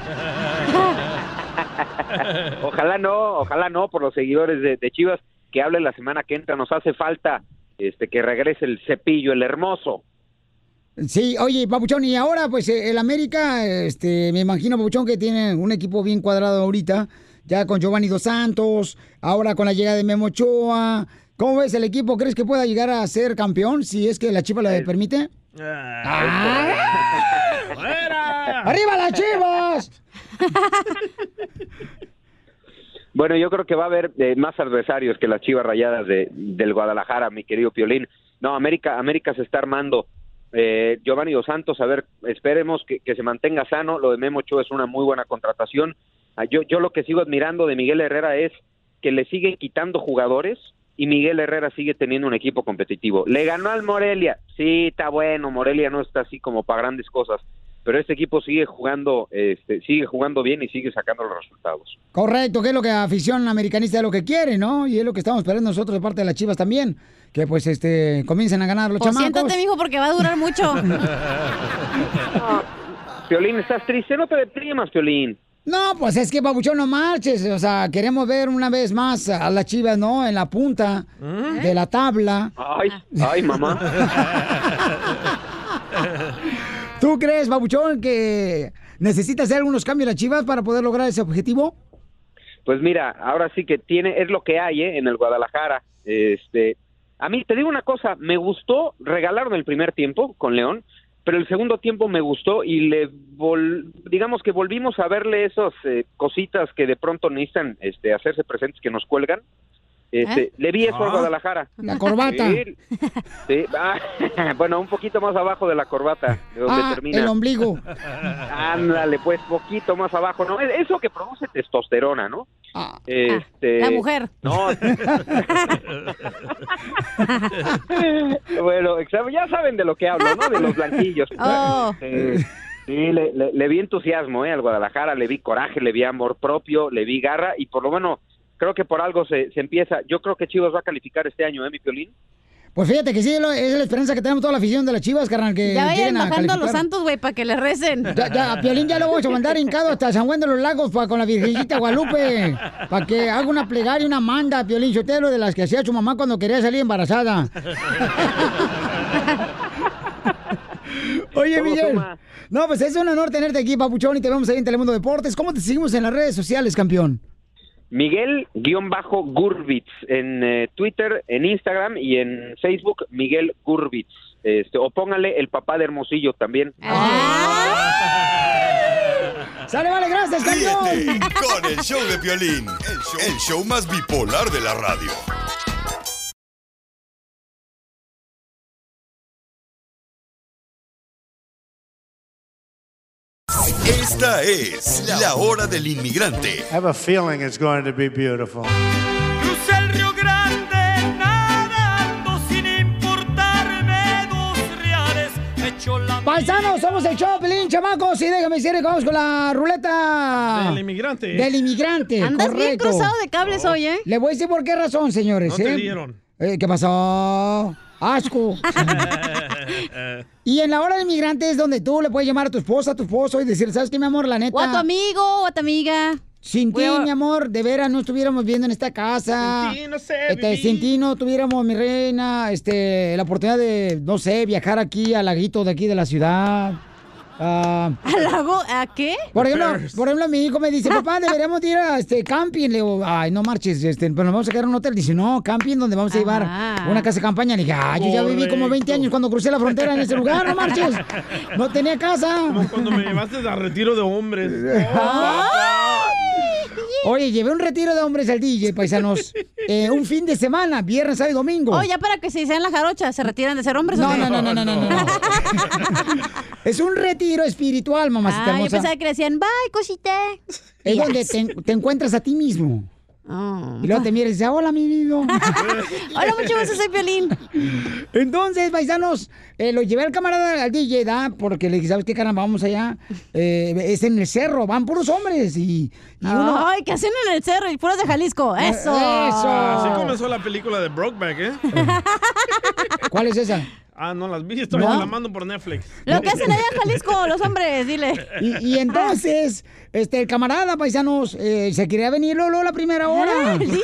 ojalá no, ojalá no por los seguidores de, de Chivas que hable la semana que entra. Nos hace falta este que regrese el cepillo, el hermoso. Sí, oye, Papuchón, y ahora pues eh, el América, este, me imagino, Papuchón, que tiene un equipo bien cuadrado ahorita, ya con Giovanni Dos Santos, ahora con la llegada de Memo Ochoa. ¿Cómo ves el equipo? ¿Crees que pueda llegar a ser campeón si es que la Chiva le permite? ¡Arriba las Chivas! Bueno, yo creo que va a haber eh, más adversarios que las Chivas Rayadas de, del Guadalajara, mi querido Piolín. No, América, América se está armando. Eh, Giovanni Dos Santos, a ver, esperemos que, que se mantenga sano. Lo de Memo Ochoa es una muy buena contratación. Ah, Yo, yo lo que sigo admirando de Miguel Herrera es que le siguen quitando jugadores y Miguel Herrera sigue teniendo un equipo competitivo. Le ganó al Morelia, sí, está bueno, Morelia no está así como para grandes cosas, pero este equipo sigue jugando, este, sigue jugando bien y sigue sacando los resultados. Correcto, que es lo que la afición americanista es lo que quiere, ¿no? Y es lo que estamos esperando nosotros de parte de las chivas también. Que pues este comiencen a ganar los Pues chamacos. siéntate, mijo, porque va a durar mucho. Piolín, ¿estás triste? No te deprimas, Piolín. No, pues es que, Pabuchón, no marches. O sea, queremos ver una vez más a las chivas, ¿no? En la punta de la tabla. Ay, ay, mamá. ¿Tú crees, Babuchón, que necesita hacer algunos cambios las chivas para poder lograr ese objetivo? Pues mira, ahora sí que tiene, es lo que hay ¿eh? en el Guadalajara. Este, a mí te digo una cosa, me gustó, regalaron el primer tiempo con León, pero el segundo tiempo me gustó y le vol- digamos que volvimos a verle esas eh, cositas que de pronto necesitan este, hacerse presentes que nos cuelgan. Este, ¿Eh? Le vi eso Ah. Guadalajara. La corbata. Sí, sí. Ah, bueno, un poquito más abajo de la corbata, de donde Ah, termina. el ombligo. Ándale, pues, poquito más abajo, ¿no? Es- Eso que produce testosterona, ¿no? Este... la mujer. No. bueno, ya saben de lo que hablo, ¿no? De los blanquillos. Oh. Eh, sí, le, le- le vi entusiasmo, ¿eh? Al Guadalajara, le vi coraje, le vi amor propio, le vi garra y por lo menos creo que por algo se, se empieza. Yo creo que Chivas va a calificar este año, ¿eh, mi Piolín? Pues fíjate que sí, es la esperanza que tenemos toda la afición de las chivas, carnal, que Ya vayan lleguen a bajando a los santos, güey, para que le recen. Ya, ya, a Piolín ya lo vamos a mandar hincado hasta San Juan de los Lagos pa- con la Virgencita Guadalupe. Para que haga una plegaria, una manda, Piolín Sotelo, de las que hacía su mamá cuando quería salir embarazada. Oye, Miguel. No, pues es un honor tenerte aquí, Papuchón, y te vemos ahí en Telemundo Deportes. ¿Cómo te seguimos en las redes sociales, campeón? Miguel-Gurbitz en eh, Twitter, en Instagram y en Facebook, Miguel Gurbitz. Este, o póngale el papá de Hermosillo también. ¡Sale, vale, gracias, campeón! Con el show de Piolín, el show, el show más bipolar de la radio. Esta es la hora del inmigrante. I have a feeling it's going to be beautiful. Crucé el Río Grande nadando sin importarme dos reales. Hecho la Paisanos, somos el Choplin, chamacos, y déjame decirle que vamos con la ruleta. Del inmigrante. Del inmigrante, Andas bien correcto. cruzado de cables hoy, ¿eh? Le voy a decir por qué razón, señores. No te ¿eh? dieron. Eh, ¿Qué pasó? Asco. y en la hora del inmigrante es donde tú le puedes llamar a tu esposa, a tu esposo y decir, ¿sabes qué, mi amor? La neta. O a tu amigo, o a tu amiga. Sin ti, mi amor, de veras no estuviéramos viviendo en esta casa. Sin ti, no sé, Este, sin ti no tuviéramos, mi reina, este, la oportunidad de, no sé, viajar aquí al laguito de aquí de la ciudad. Ah, ¿Al lago? ¿A qué? por ejemplo, por ejemplo, mi hijo me dice, papá, deberíamos ir a este camping. Le digo, ay, no marches, este, pero nos vamos a quedar en un hotel. Dice, no, camping donde vamos a llevar Ajá. una casa de campaña. Le dije, ay, yo ya viví como 20 años cuando crucé la frontera en ese lugar, no marches. No tenía casa. Como cuando me llevaste a retiro de hombres. Oye, llevé un retiro de hombres al DJ, paisanos, eh, un fin de semana, viernes, sábado y domingo. Oh, ya para que se sean la jarocha, ¿se retiran de ser hombres o No, no, no, no, no, no, no. Es un retiro espiritual, mamacita Ah, yo pensaba que le decían, bye, cosita. Es donde te encuentras a ti mismo. Y luego te miras y dices, hola, mi vida. Hola, mucho gusto, soy Piolín. Entonces, paisanos, eh, lo llevé al camarada al DJ, ¿da? Porque le dije, ¿sabes qué, caramba? Vamos allá. Eh, es en el cerro, van puros hombres. Y, y uno... Ay, ¿qué hacen en el cerro? Y puros de Jalisco. Eh, Eso. Así comenzó la película de Brokeback, ¿eh? ¿Cuál es esa? Ah, no las vi, estoy No. la mando por Netflix. Lo que hacen allá en Jalisco, los hombres, dile. Y, y entonces, este, el camarada, paisanos, eh, se quería venir Lolo la primera hora. Ah, ¿el DJ?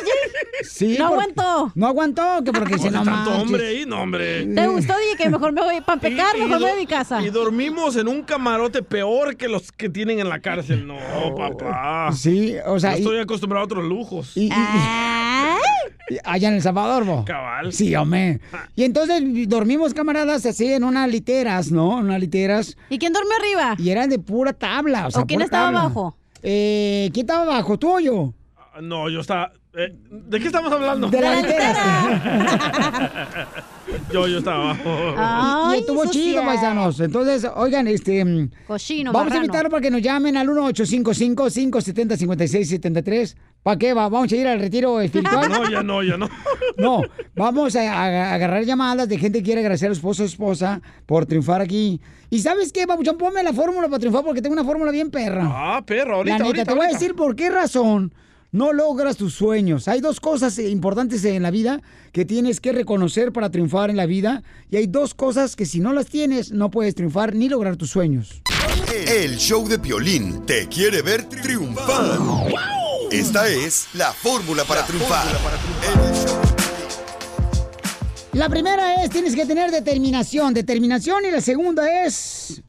Sí. No por- aguantó. No aguantó, que porque si Oye, no tanto manches. hombre ahí, no, hombre. ¿Te gustó, DJ? Que mejor me voy para pecar, Y- y mejor me voy a mi casa. Y dormimos en un camarote peor que los que tienen en la cárcel. No, papá. Sí, o sea, Yo y- estoy acostumbrado a otros lujos. Y- y- y- allá en El Salvador, bo. Cabal. Sí, hombre. Y entonces dormimos, camaradas, así en unas literas, ¿no? Unas literas. ¿Y quién durmió arriba? Y eran de pura tabla. O, sea, ¿O quién pura estaba tabla. abajo? Eh, ¿Quién estaba abajo? ¿Tú o yo? Ah, No, yo estaba. Eh, ¿De qué estamos hablando? De la yo, yo estaba abajo. y, y estuvo chido, paisanos. Entonces, oigan, este. Cochino, Vamos a invitarlo para que nos llamen al 1-855-570-5673. ¿Para qué? va? ¿Vamos a ir al retiro espiritual? No, ya no, ya no. No, vamos a, a- a agarrar llamadas de gente que quiere agradecer a su esposo o esposa por triunfar aquí. ¿Y sabes qué, Papuchón? Ponme la fórmula para triunfar porque tengo una fórmula bien perra. Ah, perro, ahorita, La neta, ahorita, te voy a decir por qué razón no logras tus sueños. Hay dos cosas importantes en la vida que tienes que reconocer para triunfar en la vida. Y hay dos cosas que si no las tienes, no puedes triunfar ni lograr tus sueños. El show de Piolín te quiere ver triunfar. Esta es la fórmula para triunfar. La primera es, tienes que tener determinación, determinación y la segunda es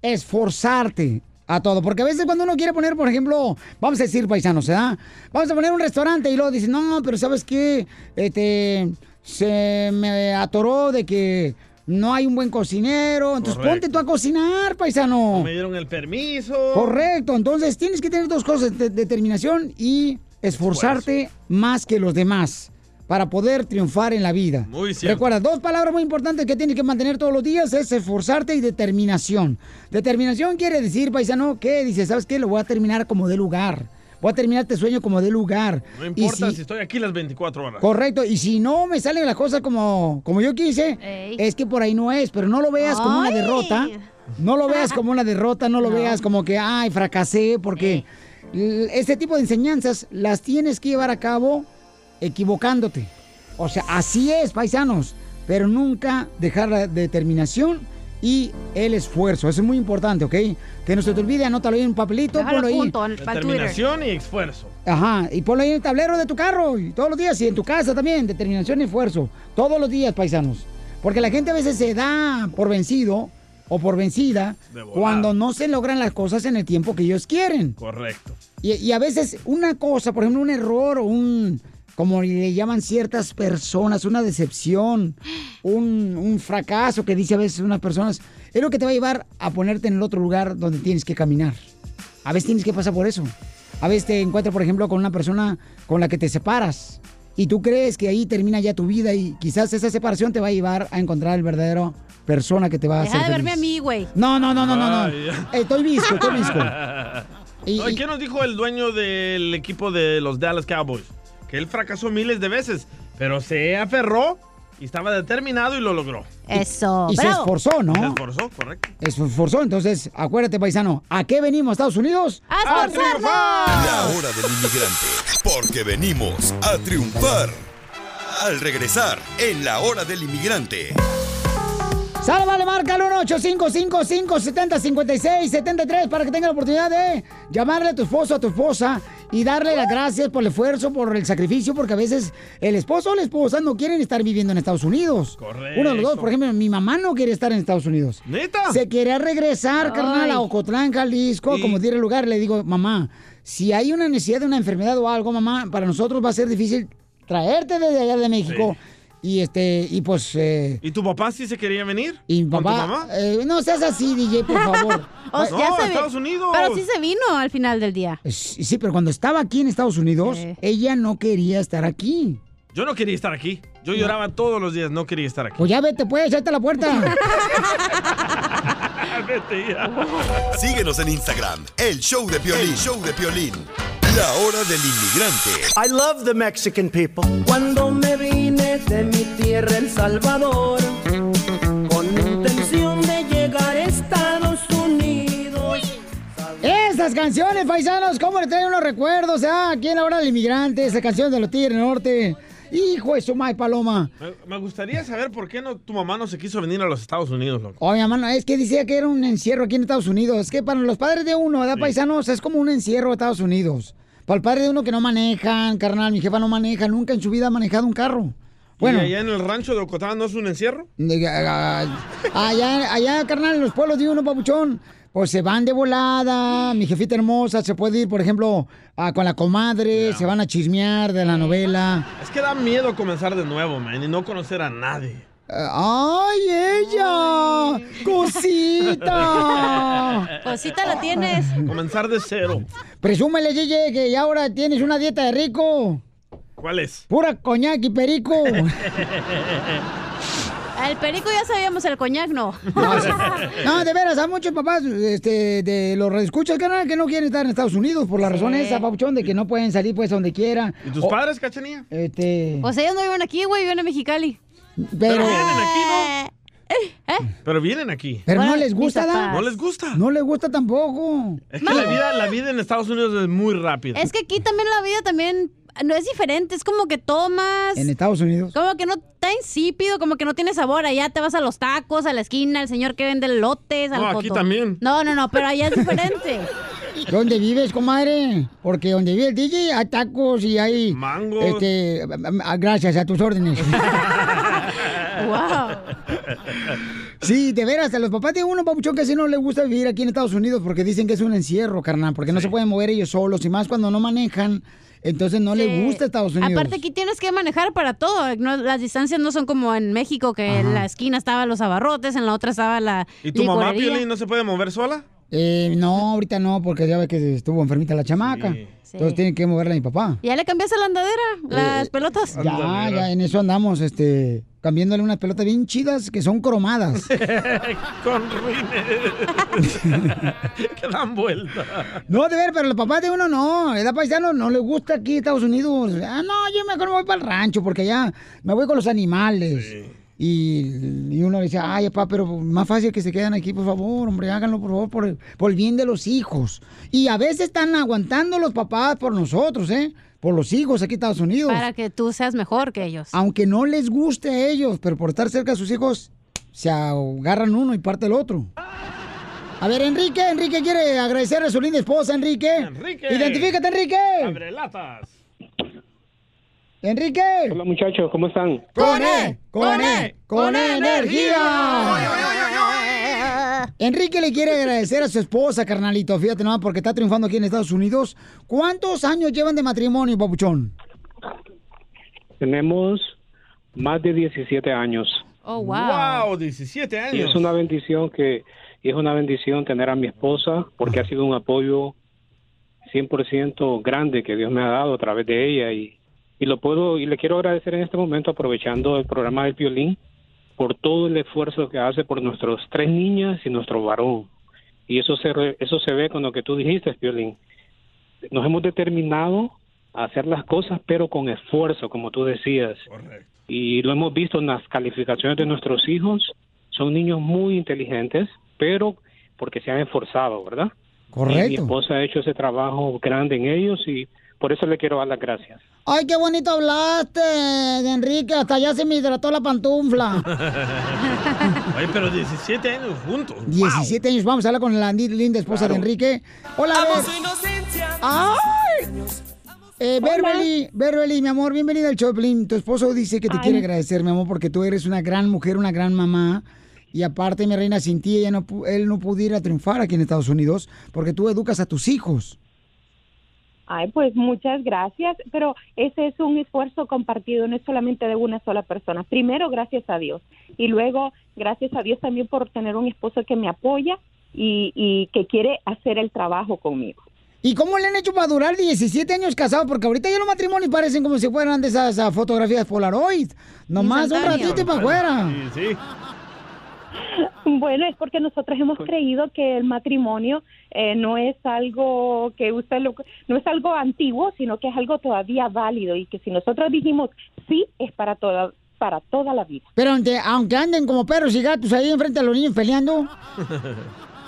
esforzarte a todo. Porque a veces cuando uno quiere poner, por ejemplo, vamos a decir paisanos, ¿verdad? Vamos a poner un restaurante y luego dicen, no, pero ¿sabes qué? Este, se me atoró de que no hay un buen cocinero, entonces Correcto. ponte tú a cocinar, paisano. Me dieron el permiso. Correcto, entonces tienes que tener dos cosas, de- determinación y esforzarte más que los demás para poder triunfar en la vida. Muy cierto. Recuerda, dos palabras muy importantes que tienes que mantener todos los días es esforzarte y determinación. Determinación quiere decir, paisano, que dices, ¿sabes qué? Lo voy a terminar como de lugar. Voy a terminar este sueño como de lugar. No Y importa si- si estoy aquí las 24 horas. Correcto, y si no me salen las cosas como, como yo quise, Ey. es que por ahí no es, pero no lo veas como una derrota, no lo veas como una derrota, no lo veas como que, ay, fracasé, porque l- este tipo de enseñanzas las tienes que llevar a cabo equivocándote. O sea, así es, paisanos, pero nunca dejar la determinación y el esfuerzo, eso es muy importante, ¿ok? Que no se te olvide, anótalo ahí en un papelito, Déjalo ponlo ahí. Twitter. Determinación y esfuerzo. Ajá, y ponlo ahí en el tablero de tu carro y todos los días y en tu casa también, determinación y esfuerzo. Todos los días, paisanos. Porque la gente a veces se da por vencido o por vencida cuando no se logran las cosas en el tiempo que ellos quieren. Correcto. Y, y a veces una cosa, por ejemplo, un error o un, como le llaman ciertas personas, una decepción, un, un fracaso que dice a veces unas personas, es lo que te va a llevar a ponerte en el otro lugar donde tienes que caminar. A veces tienes que pasar por eso. A veces te encuentras, por ejemplo, con una persona con la que te separas y tú crees que ahí termina ya tu vida y quizás esa separación te va a llevar a encontrar el verdadero persona que te va a Deja hacer de verme a feliz. mí, güey. No, no, no, no, no, no. Ya. Estoy visco, estoy visco. Y- No, ¿y y- qué nos dijo el dueño del equipo de los Dallas Cowboys? Que él fracasó miles de veces, pero se aferró y estaba determinado y lo logró. Eso. Y se bravo. esforzó, ¿no? Se esforzó, correcto. Se esforzó, entonces, acuérdate, paisano, ¿a qué venimos, Estados Unidos? ¡A esforzarnos! La hora del inmigrante. Porque venimos a triunfar. Al regresar, en la hora del inmigrante. Sale, vale, marca al 1-855-570-5673 para que tenga la oportunidad de llamarle a tu esposo, a tu esposa y darle las gracias por el esfuerzo, por el sacrificio, porque a veces el esposo o la esposa no quieren estar viviendo en Estados Unidos. Correcto. Uno de los dos, por ejemplo, mi mamá no quería estar en Estados Unidos. ¿Neta? Se quería regresar, Ay. carnal, a Ocotlán, Jalisco, Y- como diera el lugar. Le digo, mamá, si hay una necesidad de una enfermedad o algo, mamá, para nosotros va a ser difícil traerte desde allá de México. Y este, y pues, eh, ¿Y tu papá sí se quería venir? y ¿Con papá, tu mamá? eh, no seas así, DJ, por favor. O sea, No, ya se vi- Estados Unidos. Pero sí se vino al final del día. Eh, Sí, pero cuando estaba aquí en Estados Unidos, Sí. ella no quería estar aquí. Yo no quería estar aquí. Yo lloraba todos los días, no quería estar aquí. Pues ya vete, pues, ya está la puerta. Vete ya. Síguenos en Instagram, el show de Piolín. El show de Piolín. La hora del inmigrante. I love the Mexican people. Cuando me vine de mi tierra, El Salvador, con intención de llegar a Estados Unidos. Estas canciones, paisanos, ¿cómo le traen unos recuerdos? Ah, aquí en la hora del inmigrante, esa canción de los Tigres del Norte. Hijo de su madre, Paloma. Me, me gustaría saber por qué no, tu mamá no se quiso venir a los Estados Unidos, loco. Oye, hermano, es que decía que era un encierro aquí en Estados Unidos. Es que para los padres de uno, ¿verdad, paisanos? Es como un encierro de Estados Unidos. Para el padre de uno que no manejan, carnal, mi jefa no maneja, nunca en su vida ha manejado un carro. Bueno, ¿Y allá en el rancho de Ocotán no es un encierro? de- ah, allá, allá, carnal, en los pueblos de uno, papuchón, pues se van de volada, mi jefita hermosa se puede ir, por ejemplo, a- con la comadre, se van a chismear de la novela. Es que da miedo comenzar de nuevo, man, y no conocer a nadie. ¡Ay, ella! ¡Cosita! Cosita la tienes. Comenzar de cero. Presúmele, Yeye, que ya ahora tienes una dieta de rico. ¿Cuál es? Pura coñac y perico. El perico ya sabíamos, el coñac no. No, de veras, hay muchos papás este, de los escuchas canal que no quieren estar en Estados Unidos por la razón esa, papuchón, de que no pueden salir pues a donde quieran. ¿Y tus O- padres, cachanía? Este. Pues ellos no viven aquí, güey, viven en Mexicali. Pero. vienen aquí, ¿Eh? Pero vienen aquí. Pero no les gusta, ¿da? No les gusta. No les gusta tampoco. Es que la vida, la vida en Estados Unidos es muy rápida. Es que aquí también la vida también no es diferente, es como que tomas... En Estados Unidos. Como que no está insípido, como que no tiene sabor. Allá te vas a los tacos, a la esquina, el señor que vende lotes. al No, aquí foto- también. No, no, no, pero allá es diferente. ¿Dónde vives, comadre? Porque donde vive el DJ hay tacos y hay... Mangos. Este, gracias, a tus órdenes. wow. Sí, de veras, a los papás de uno, papuchón, que así no les gusta vivir aquí en Estados Unidos porque dicen que es un encierro, carnal, porque no se pueden mover ellos solos y más cuando no manejan, entonces no les gusta Estados Unidos. Aparte aquí tienes que manejar para todo. no- las distancias no son como en México, que en la esquina estaban los abarrotes, en la otra estaba la ¿Y tu mamá. Piolín, no se puede mover sola? Eh, no, ahorita no, porque ya ve que estuvo enfermita la chamaca. Entonces tienen que moverla a mi papá. ¿Ya le cambiaste la andadera? ¿Las pelotas? Eh, Ya, ya, en eso andamos, este, cambiándole unas pelotas bien chidas que son cromadas. Con ruines. que dan vuelta. No, de ver, pero los papás de uno no, edad paisano no les gusta aquí Estados Unidos. Ah, no, yo mejor me voy para el rancho porque allá me voy con los animales. Y, y uno dice, ay, papá, pero más fácil que se quedan aquí, por favor, hombre, háganlo, por favor, por el, por el bien de los hijos. Y a veces están aguantando los papás por nosotros, ¿eh? Por los hijos aquí en Estados Unidos. Para que tú seas mejor que ellos. Aunque no les guste a ellos, pero por estar cerca de sus hijos, se agarran uno y parte el otro. A ver, Enrique, Enrique quiere agradecer a su linda esposa, Enrique. Enrique. Identifícate, Enrique. Abre latas. Enrique. Hola muchachos, ¿cómo están? Con E, con E, con E energía. Enrique le quiere agradecer a su esposa, carnalito, fíjate nomás, porque está triunfando aquí en Estados Unidos. ¿Cuántos años llevan de matrimonio, papuchón? Tenemos más de 17 años. Oh, wow. 17 años. Y es una bendición que y es una bendición tener a mi esposa porque ha sido un apoyo 100% grande que Dios me ha dado a través de ella y, y lo puedo y le quiero agradecer en este momento aprovechando el programa del violín por todo el esfuerzo que hace por nuestros tres niñas y nuestro varón. Y eso se re- eso se ve con lo que tú dijiste violín. Nos hemos determinado a hacer las cosas pero con esfuerzo como tú decías. Y lo hemos visto en las calificaciones de nuestros hijos. Son niños muy inteligentes pero porque se han esforzado verdad Correcto. y mi esposa ha hecho ese trabajo grande en ellos y por eso le quiero dar las gracias Ay, qué bonito hablaste, de Enrique. Hasta ya se me hidrató la pantufla. Oye, pero 17 años juntos. 17 años. Vamos a hablar con la li- linda esposa de Enrique. Hola. ¡Ay! Eh, Berbeli, Berbeli, mi amor, bienvenida al show, Pelín. Tu esposo dice que te Ay. quiere agradecer, mi amor, porque tú eres una gran mujer, una gran mamá. Y aparte, mi reina, sin ti, ella no, él no pudiera triunfar aquí en Estados Unidos, porque tú educas a tus hijos. Ay, pues muchas gracias, pero ese es un esfuerzo compartido, no es solamente de una sola persona. Primero, gracias a Dios, y luego, gracias a Dios también por tener un esposo que me apoya y, y que quiere hacer el trabajo conmigo. ¿Y cómo le han hecho para durar 17 años casados? Porque ahorita ya los matrimonios parecen como si fueran de esas ah, fotografías Polaroid. Nomás un ratito y para afuera. Sí, sí. Bueno, es porque nosotros hemos creído que el matrimonio eh, no es algo que usted lo, no es algo antiguo, sino que es algo todavía válido y que si nosotros dijimos sí es para toda para toda la vida. Pero aunque, aunque anden como perros y gatos ahí enfrente a los niños peleando.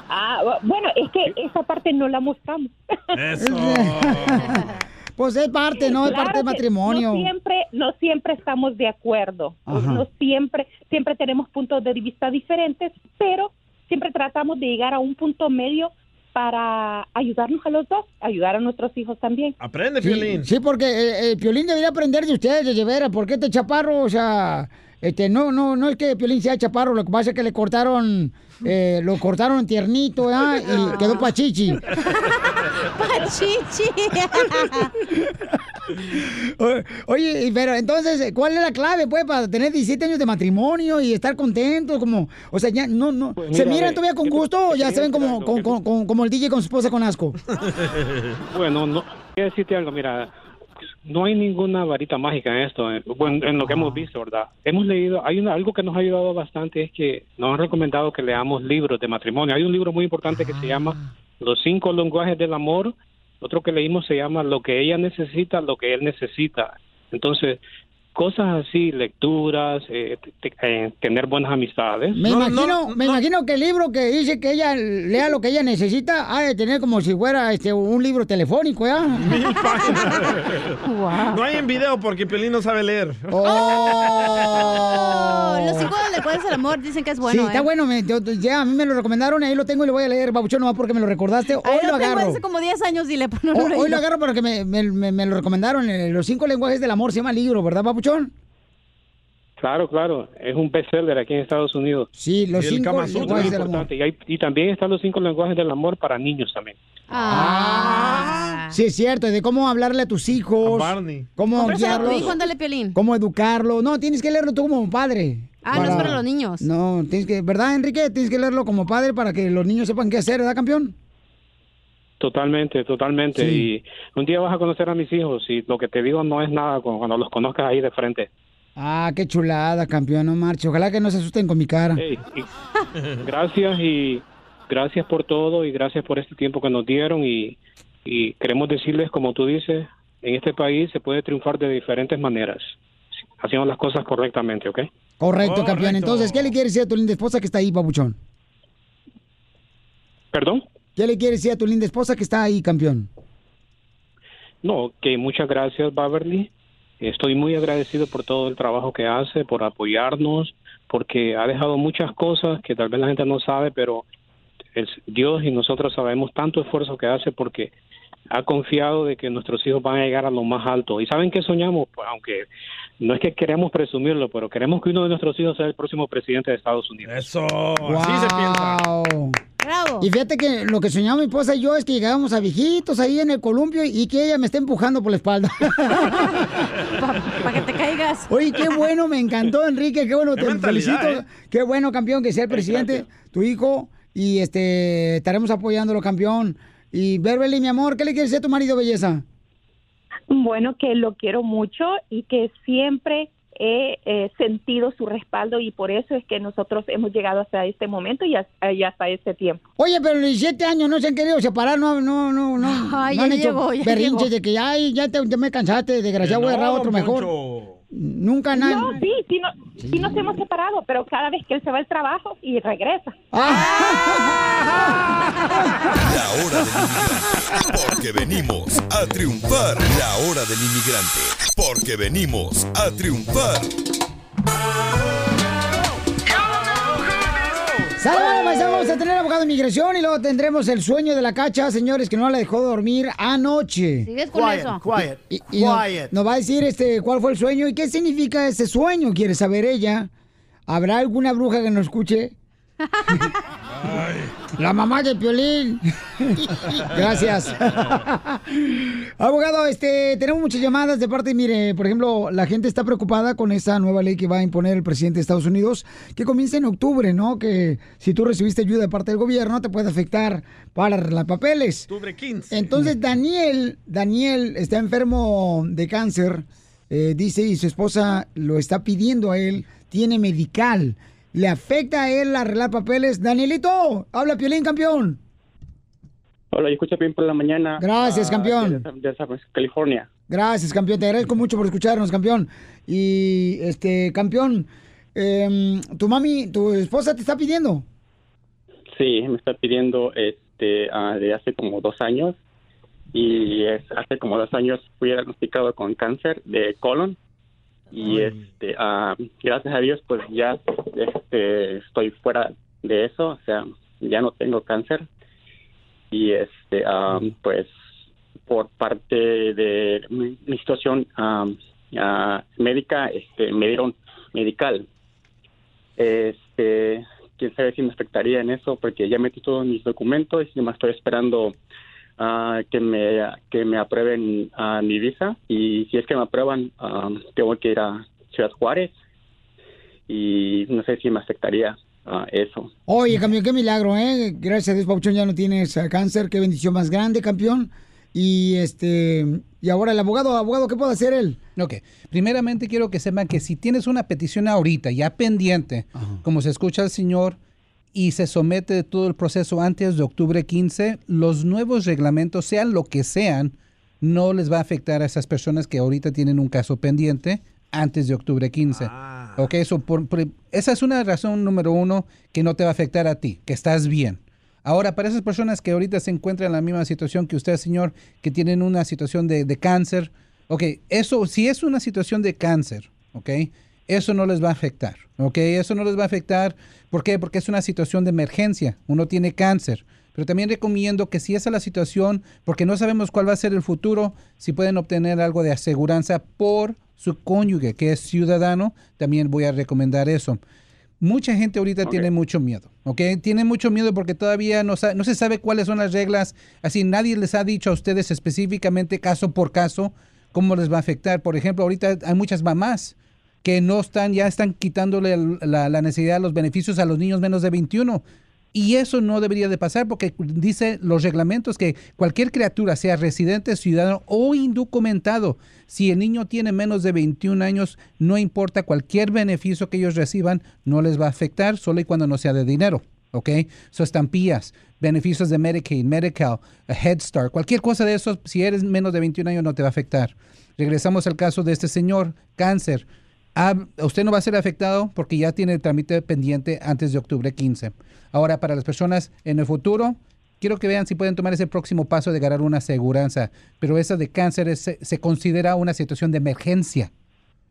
Ah, bueno, es que esa parte no la mostramos. Pues es parte, ¿no? Es Claro parte del matrimonio. No siempre, no siempre estamos de acuerdo. Ajá. No siempre, siempre tenemos puntos de vista diferentes, pero siempre tratamos de llegar a un punto medio para ayudarnos a los dos, ayudar a nuestros hijos también. Aprende, Sí, sí, porque eh, eh, Piolín debería aprender de ustedes, de veras, porque este chaparro, o sea, este, no, no, no es que Piolín sea chaparro, lo que pasa es que le cortaron, eh, lo cortaron tiernito, ¿ah? Y quedó pachichi. Pachichi. Oye, pero entonces, ¿cuál es la clave, pues, para tener 17 años de matrimonio y estar contentos? Como, o sea, ya no, no, Pues ¿se mira, miran todavía con ¿qué te- gusto o ya se ven como, como, como, como- el DJ con su esposa con asco? Bueno, no, a decirte algo, mira, no hay ninguna varita mágica en esto, en, bueno, en lo que hemos visto, ¿verdad? Hemos leído, hay una, algo que nos ha ayudado bastante es que nos han recomendado que leamos libros de matrimonio. Hay un libro muy importante que se llama Los cinco lenguajes del amor. Otro que leímos se llama Lo que ella necesita, lo que él necesita. Entonces, cosas así, lecturas, eh, te- eh, tener buenas amistades. Me imagino, me imagino que el libro que dice que ella lea lo que ella necesita ha de tener como si fuera este un libro telefónico, ¿ya? No hay en video porque Pelín no sabe leer. Oh, los cinco lenguajes del amor dicen que es bueno, sí, está ¿eh? bueno. me- yo- ya, a mí me lo recomendaron, ahí lo tengo y lo voy a leer, babuchón, nomás porque me lo recordaste. Hoy lo lo tengo agarro. hace como 10 años, dile, pero no Ho- lo he hoy lo agarro porque me, me- me- me lo recomendaron. eh, Los cinco lenguajes del amor se llama libro, ¿verdad, babuchón? Claro, claro, es un bestseller aquí en Estados Unidos. Sí, los cinco lenguajes es del amor. importante. Y, hay- y también están los cinco lenguajes del amor para niños también. Ah. Sí, es cierto, de cómo hablarle a tus hijos. Cómo a tu guiarlos. hijo, ándale. Cómo educarlo. No, tienes que leerlo tú como padre. Ah, no es para los niños. No, tienes que, ¿verdad, Enrique? Tienes que leerlo como padre para que los niños sepan qué hacer, ¿verdad, campeón? Totalmente, totalmente. Sí. Y un día vas a conocer a mis hijos y lo que te digo no es nada cu- cuando los conozcas ahí de frente. Ah, qué chulada, campeón, no marche. Ojalá que no se asusten con mi cara. Y gracias y gracias por todo y gracias por este tiempo que nos dieron y, y queremos decirles, como tú dices, en este país se puede triunfar de diferentes maneras, haciendo las cosas correctamente, ¿ok? Correcto, campeón. Entonces, ¿qué le quieres decir a tu linda esposa que está ahí, babuchón? ¿Perdón? ¿Qué le quieres decir a tu linda esposa que está ahí, campeón? No, que muchas gracias, Beverly. Estoy muy agradecido por todo el trabajo que hace, por apoyarnos, porque ha dejado muchas cosas que tal vez la gente no sabe, pero Dios y nosotros sabemos tanto esfuerzo que hace porque ha confiado de que nuestros hijos van a llegar a lo más alto. ¿Y saben qué soñamos? Pues aunque no es que queremos presumirlo, pero queremos que uno de nuestros hijos sea el próximo presidente de Estados Unidos. Eso, así se piensa. Wow. Bravo. Y fíjate que lo que soñaba mi esposa y yo es que llegábamos a viejitos ahí en el columpio y que ella me esté empujando por la espalda. Para que te caigas. Oye, qué bueno, me encantó, Enrique, qué bueno, Qué te felicito. ¿eh? Qué bueno, campeón, que sea el presidente, tu hijo, y este estaremos apoyándolo, campeón. Y Beverly, mi amor, ¿qué le quieres decir a tu marido, belleza? Bueno, que lo quiero mucho y que siempre he eh, sentido su respaldo y por eso es que nosotros hemos llegado hasta este momento y hasta, y hasta este tiempo. Oye, pero en 17 años no se han querido separar, no, no, no, no. Ay, no ya han hecho llegó, ya berrinches llegó. de que ay, ya, te, ya me cansaste, desgraciado, voy a agarrar otro mejor. Nunca nadie. No, sí, sí, no, sí nos hemos separado, pero cada vez que él se va al trabajo y regresa. La hora del inmigrante, porque venimos a triunfar. La hora del inmigrante, porque venimos a triunfar. Vamos a tener abogado de inmigración y luego tendremos el sueño de la cacha, señores, que no la dejó dormir anoche. Sigues con Quiet, eso. quiet, Y, y no- quiet. Nos, va a decir este cuál fue el sueño y qué significa ese sueño, quiere saber ella. ¿Habrá alguna bruja que nos escuche? La mamá de Piolín. Gracias. Abogado, este, tenemos muchas llamadas de parte, mire, por ejemplo, la gente está preocupada con esa nueva ley que va a imponer el presidente de Estados Unidos, que comienza en octubre, ¿no? Que si tú recibiste ayuda de parte del gobierno, te puede afectar para arreglar papeles. Octubre 15. Entonces, Daniel, Daniel está enfermo de cáncer, eh, dice, y su esposa lo está pidiendo a él, tiene medical. ¿Le afecta a él arreglar papeles? Danielito, habla Piolín, campeón. Hola, yo escucho bien por la mañana. Gracias, ah, campeón. De, California. Gracias, campeón. Te agradezco mucho por escucharnos, campeón. Y, este, campeón, em, tu mami, tu esposa te está pidiendo. Sí, me está pidiendo este ah, de hace como dos años. Y es, hace como dos años fui diagnosticado con cáncer de colon. Y este ah, gracias a Dios, pues ya este, estoy fuera de eso. O sea, ya no tengo cáncer. Y este, ah, pues por parte de mi, mi situación ah, médica, este, me dieron medical. Este, quién sabe si me afectaría en eso, porque ya metí todos mis documentos y me estoy esperando ah, que me que me aprueben ah, mi visa y si es que me aprueban ah, tengo que ir a Ciudad Juárez y no sé si me afectaría ah, eso. Oye, campeón, qué milagro, ¿eh? Gracias a Dios, Pauchón, ya no tienes eh, cáncer. Qué bendición más grande, campeón. Y este y ahora el abogado, abogado, ¿qué puede hacer él? Ok, primeramente quiero que sepan que si tienes una petición ahorita ya pendiente, como se escucha el señor, y se somete todo el proceso antes de octubre 15, los nuevos reglamentos, sean lo que sean, no les va a afectar a esas personas que ahorita tienen un caso pendiente antes de octubre 15. Ok, so por- por- esa es una razón número uno que no te va a afectar a ti, que estás bien. Ahora, para esas personas que ahorita se encuentran en la misma situación que usted, señor, que tienen una situación de, de cáncer, ok, eso, si es una situación de cáncer, ok, eso no les va a afectar, ok, eso no les va a afectar, ¿por qué? Porque es una situación de emergencia, uno tiene cáncer. Pero también recomiendo que si esa es la situación, porque no sabemos cuál va a ser el futuro, si pueden obtener algo de aseguranza por su cónyuge, que es ciudadano, también voy a recomendar eso. Mucha gente ahorita tiene mucho miedo, ¿ok? Tiene mucho miedo porque todavía no, no se sabe cuáles son las reglas, así nadie les ha dicho a ustedes específicamente caso por caso cómo les va a afectar. Por ejemplo, ahorita hay muchas mamás que no están, ya están quitándole la, necesidad, los beneficios a los niños menos de 21. Y eso no debería de pasar porque dice los reglamentos que cualquier criatura, sea residente, ciudadano o indocumentado, si el niño tiene menos de 21 años, no importa cualquier beneficio que ellos reciban, no les va a afectar, solo y cuando no sea de dinero. ¿Ok? So, estampillas, beneficios de Medicaid, Medical, Head Start, cualquier cosa de eso, si eres menos de 21 años, no te va a afectar. Regresamos al caso de este señor, cáncer. Ah, usted no va a ser afectado porque ya tiene el trámite pendiente antes de octubre 15. Ahora, para las personas en el futuro, quiero que vean si pueden tomar ese próximo paso de ganar una aseguranza. Pero esa de cáncer es- se, se considera una situación de emergencia.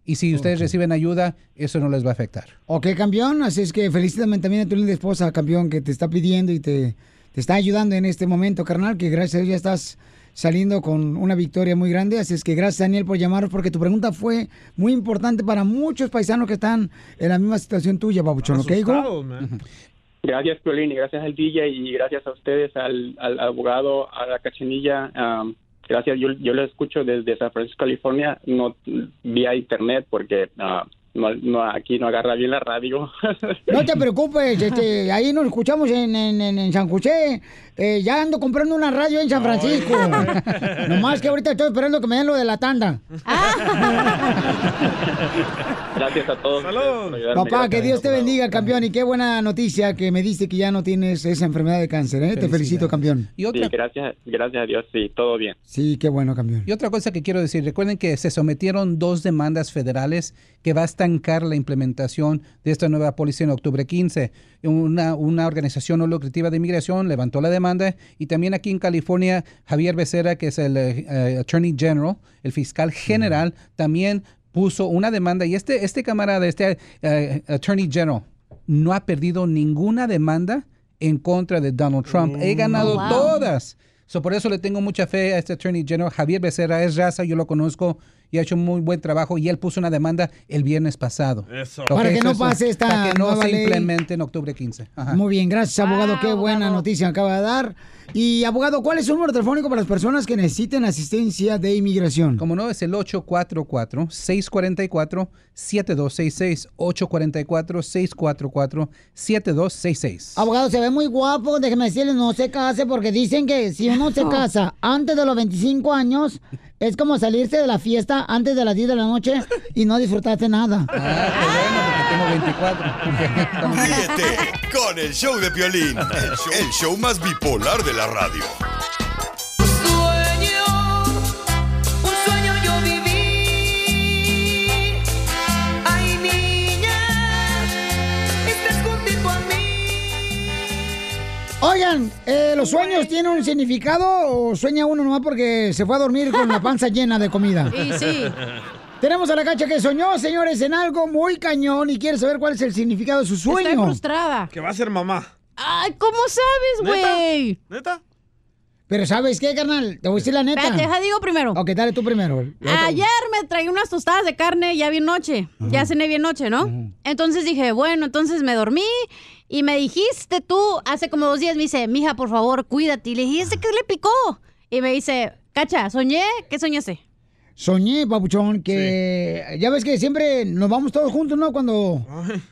Y si ustedes reciben ayuda, eso no les va a afectar. Ok, campeón, así es que felicítame también a tu linda esposa, campeón, que te está pidiendo y te, te está ayudando en este momento, carnal, que gracias a Dios ya estás saliendo con una victoria muy grande. Así es que gracias, Daniel, por llamarnos, porque tu pregunta fue muy importante para muchos paisanos que están en la misma situación tuya, Babuchón, ¿ok, hijo? Gracias, Piolín, y gracias al DJ y gracias a ustedes, al, al abogado, a la cachanilla. am, gracias, yo, yo lo escucho desde San Francisco, California, no vía internet porque ah, no, no, aquí no agarra bien la radio. No te preocupes, este, ahí nos escuchamos en, en, en- en San José. Eh, ya ando comprando una radio en San Francisco. Nomás que ahorita estoy esperando que me den lo de la tanda. gracias a todos. ayudarme, Papá, que Dios te bendiga, campeón. Y qué buena noticia que me diste que ya no tienes esa enfermedad de cáncer, ¿eh? Te felicito, campeón. Y otra, Sí, gracias, gracias a Dios, sí, todo bien. Sí, qué bueno, campeón. Y otra cosa que quiero decir, recuerden que se sometieron dos demandas federales que va a estancar la implementación de esta nueva póliza en octubre 15. Una, una organización no lucrativa de inmigración levantó la demanda y también aquí en California, Javier Becerra, que es el eh, Attorney General, el fiscal general, también puso una demanda y este, este camarada, este eh, Attorney General, no ha perdido ninguna demanda en contra de Donald Trump. He ganado Oh, wow. todas. So, por eso le tengo mucha fe a este Attorney General. Javier Becerra es raza, yo lo conozco y ha hecho un muy buen trabajo y él puso una demanda el viernes pasado. Eso. Ok, Para que no eso- pase esta Para que no nueva se ley. implemente en octubre 15. Ajá. Muy bien, gracias, abogado. Qué buena noticia acaba de dar. Y, abogado, ¿cuál es su número telefónico para las personas que necesiten asistencia de inmigración? Como no, es el 844-644-7266. 844-644-7266. Abogado, se ve muy guapo. Déjeme decirle, no se case porque dicen que si uno se casa antes de los 25 años, es como salirse de la fiesta antes de las 10 de la noche y no disfrutaste nada. Tengo 24. Ríete con el show de Piolín, el show, el show más bipolar de la radio. Un sueño yo viví. Ay, niña, estás juntito a mí. Oigan, eh, ¿los sueños tienen un significado o sueña uno nomás porque se fue a dormir con la panza llena de comida? Sí, sí. Tenemos a la cacha que soñó, señores, en algo muy cañón y quiere saber cuál es el significado de su sueño. Estoy frustrada. Que va a ser mamá. Ay, ¿cómo sabes, güey? ¿Neta? Pero ¿sabes qué, carnal? Te voy a decir la neta. Espérate, deja digo primero. Ok, dale tú primero. Ayer me traí unas tostadas de carne ya bien noche. Ya cené bien noche, ¿no? Entonces dije, bueno, entonces me dormí y me dijiste tú hace como dos días, me dice, mija, por favor, cuídate. Y le dije, ¿este qué le picó? Y me dice, cacha, soñé, ¿qué soñaste? Soñé, papuchón, que ya ves que siempre nos vamos todos juntos, ¿no? Cuando,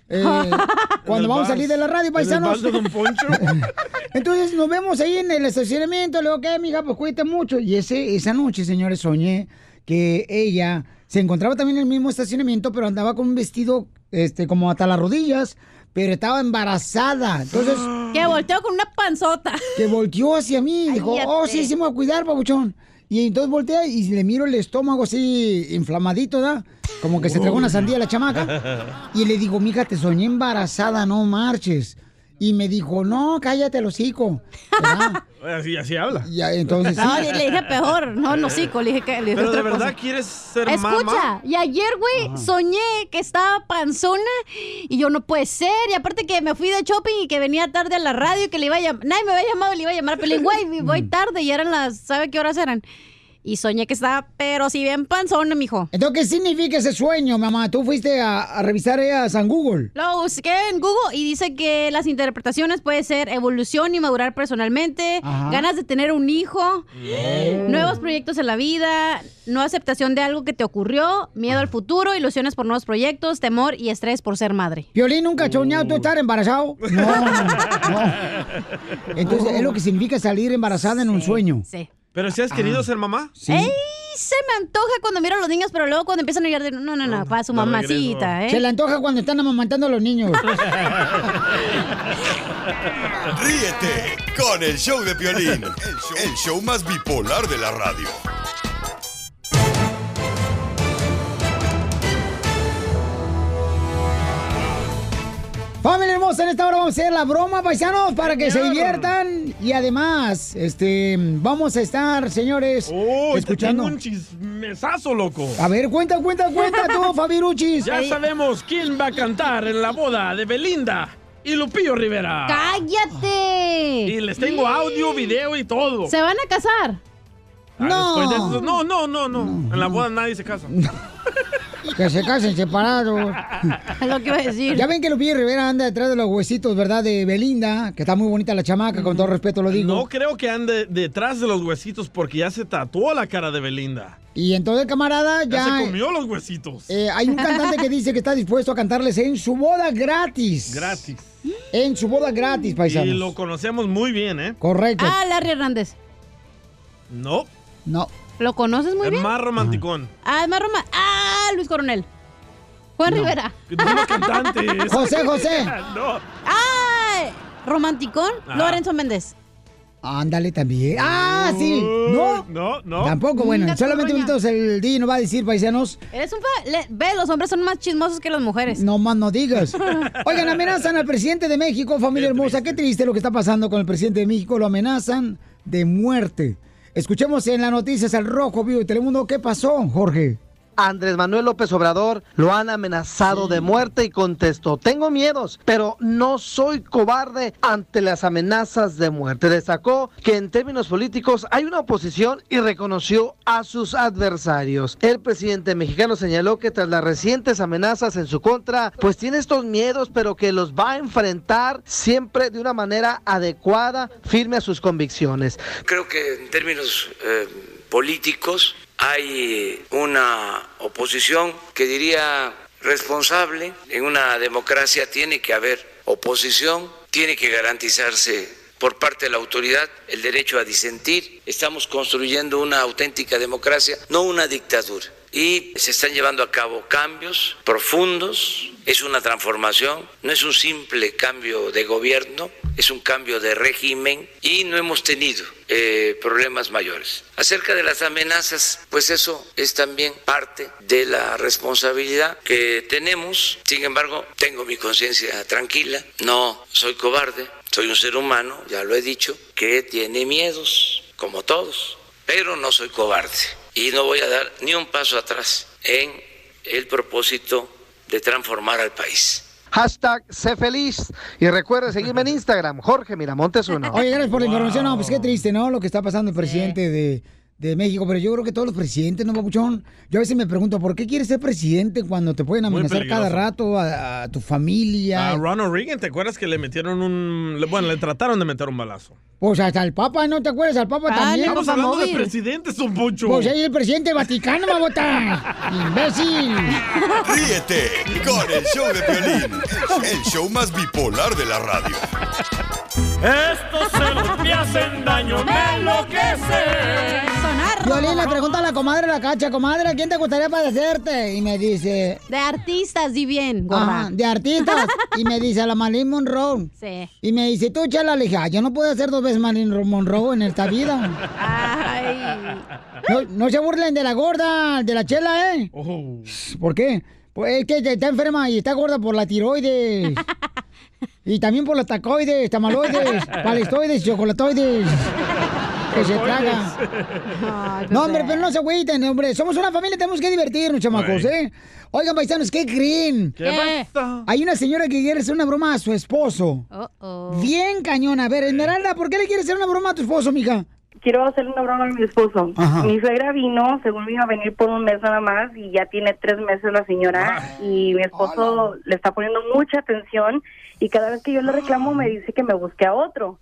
eh, cuando vamos a salir de la radio, En el paisanos. bus de Don Poncho. Entonces nos vemos ahí en el estacionamiento. Le digo, ¿qué, mija? Pues cuídate mucho. Y ese, esa noche, señores, soñé que ella se encontraba también en el mismo estacionamiento, pero andaba con un vestido este, como hasta las rodillas, pero estaba embarazada. Entonces. Que volteó con una panzota. Que volteó hacia mí. Dijo, oh, sí, sí, me voy a cuidar, papuchón. Y entonces voltea y le miro el estómago así inflamadito, ¿da? Como que se tragó una sandía la chamaca. Y le digo, mija, te soñé embarazada, no marches. Y me dijo, no, cállate el hocico. Así, así habla. Ya, entonces. No, le, le dije peor. No, no, sí, le dije que le dije Pero de verdad cosa. quieres ser Escucha, mamá. y ayer, güey, soñé que estaba panzona y yo no puede ser. Y aparte que me fui de shopping y que venía tarde a la radio y que le iba a llamar. Nadie me había llamado, le iba a llamar. Pero le dije, güey, voy tarde y eran las. ¿Sabe qué horas eran? Y soñé que estaba, pero si bien panzona, mijo. Entonces, ¿qué significa ese sueño, mamá? Tú fuiste a, a revisar eh, a San Google. Lo busqué en Google y dice que las interpretaciones puede ser evolución y madurar personalmente, Ajá. ganas de tener un hijo, nuevos proyectos en la vida, no aceptación de algo que te ocurrió, miedo al futuro, ilusiones por nuevos proyectos, temor y estrés por ser madre. Violín, ¿nunca soñado tú estar embarazado? No, no. Entonces, es lo que significa salir embarazada en un sueño. Sí. Pero si has querido ser mamá. ¡Ey! Se me antoja cuando miro a los niños, pero luego cuando empiezan a llorar, de, no, no, no, para su mamacita, ¿eh? Se le antoja cuando están amamantando a los niños. Ríete con el show de Piolín, el show, el show más bipolar de la radio. Familia hermosa, en esta hora vamos a hacer la broma, paisanos, para que se diviertan. Y además, este, vamos a estar, señores, Oh, escuchando. Te tengo un chismesazo, loco. A ver, cuenta, cuenta, cuenta tú, Fabiruchis. Ya sabemos quién va a cantar en la boda de Belinda y Lupillo Rivera. ¡Cállate! Y les tengo audio, video y todo. ¿Se van a casar? Ah, de eso- no, no, no, no. En la boda nadie se casa. Que se casen separados. Es lo que iba a decir. Ya ven que Lupillo Rivera anda detrás de los huesitos, ¿verdad? De Belinda, que está muy bonita la chamaca, con todo respeto lo digo. No creo que ande detrás de los huesitos porque ya se tatuó la cara de Belinda. Y entonces, camarada, Ya, ya... se comió los huesitos. eh, hay un cantante que dice que está dispuesto a cantarles en su boda gratis. Gratis. En su boda gratis, paisanos. Y lo conocemos muy bien, ¿eh? Correcto. Ah, Larry Hernández. No. No. ¿Lo conoces muy Es bien? más romanticón. Ah, es más Roma. Ah, Luis Coronel. Juan Rivera. Dime cantante. José, José. no. Ah, romanticón. Ah. Lorenzo Méndez. Ándale también. Ah, sí. No. No, no. Tampoco, bueno. Una solamente bonitos el día no va a decir, paisanos. Eres un fa- le- Ve, los hombres son más chismosos que las mujeres. No más no digas. Oigan, amenazan al presidente de México, familia hermosa. Qué triste lo que está pasando con el presidente de México. Lo amenazan de muerte. Escuchemos en las noticias al Rojo Vivo de Telemundo. ¿Qué pasó, Jorge? Andrés Manuel López Obrador lo han amenazado de muerte y contestó, tengo miedos, pero no soy cobarde ante las amenazas de muerte. Destacó que en términos políticos hay una oposición y reconoció a sus adversarios. El presidente mexicano señaló que tras las recientes amenazas en su contra, pues tiene estos miedos, pero que los va a enfrentar siempre de una manera adecuada, firme a sus convicciones. Creo que en términos eh, políticos hay una oposición que diría responsable. En una democracia tiene que haber oposición, tiene que garantizarse por parte de la autoridad el derecho a disentir. Estamos construyendo una auténtica democracia, no una dictadura. Y se están llevando a cabo cambios profundos, es una transformación, no es un simple cambio de gobierno, es un cambio de régimen y no hemos tenido eh, problemas mayores. Acerca de las amenazas, pues eso es también parte de la responsabilidad que tenemos. Sin embargo, tengo mi conciencia tranquila, no soy cobarde, soy un ser humano, ya lo he dicho, que tiene miedos, como todos, pero no soy cobarde y no voy a dar ni un paso atrás en el propósito de transformar al país. Hashtag sé feliz y recuerda seguirme en Instagram, Jorge Miramontes uno. Oye, gracias por la información. No, pues qué triste, ¿no? Lo que está pasando el presidente de, de México, pero yo creo que todos los presidentes, ¿no, papuchón? Yo a veces me pregunto, ¿por qué quieres ser presidente cuando te pueden amenazar cada rato a, a tu familia? A Ronald Reagan, ¿te acuerdas que le metieron un... Bueno, le trataron de meter un balazo? Pues hasta el Papa, ¿no te acuerdas? Al Papa también. Estamos hablando de presidentes, don Poncho. Pues es el presidente del Vaticano, babota. ¡Imbécil! Ríete con el show de Piolín, el show más bipolar de la radio. Estos celos me hacen daño, me Violín le pregunta a la comadre la cacha, comadre, ¿a quién te gustaría padecerte? Y me dice... De artistas, di bien, gorda. Ajá, de artistas. y me dice a la Marilyn Monroe. Sí. Y me dice, tú, chala, le dije, "Ah, yo no puedo hacer dos veces Marilyn Monroe en esta vida. Ay. No, no se burlen de la gorda, de la chela, ¿eh? ¿Por qué? Pues es que está enferma y está gorda por la tiroides. y también por los tacoides, tamaloides, palestoides, chocolatoides. Que se traga. No, hombre, pero no se agüiten, hombre. Somos una familia, tenemos que divertirnos, chamacos. ¿eh? Oigan, paisanos, ¿qué creen? ¿Qué pasa? Hay una señora que quiere hacer una broma a su esposo. Bien cañona. A ver, Esmeralda, ¿por qué le quieres hacer una broma a tu esposo, mija? Quiero hacerle una broma a mi esposo. Ajá. Mi suegra vino, según me iba a venir por un mes nada más, y ya tiene tres meses la señora, y mi esposo le está poniendo mucha atención, y cada vez que yo le reclamo me dice que me busque a otro,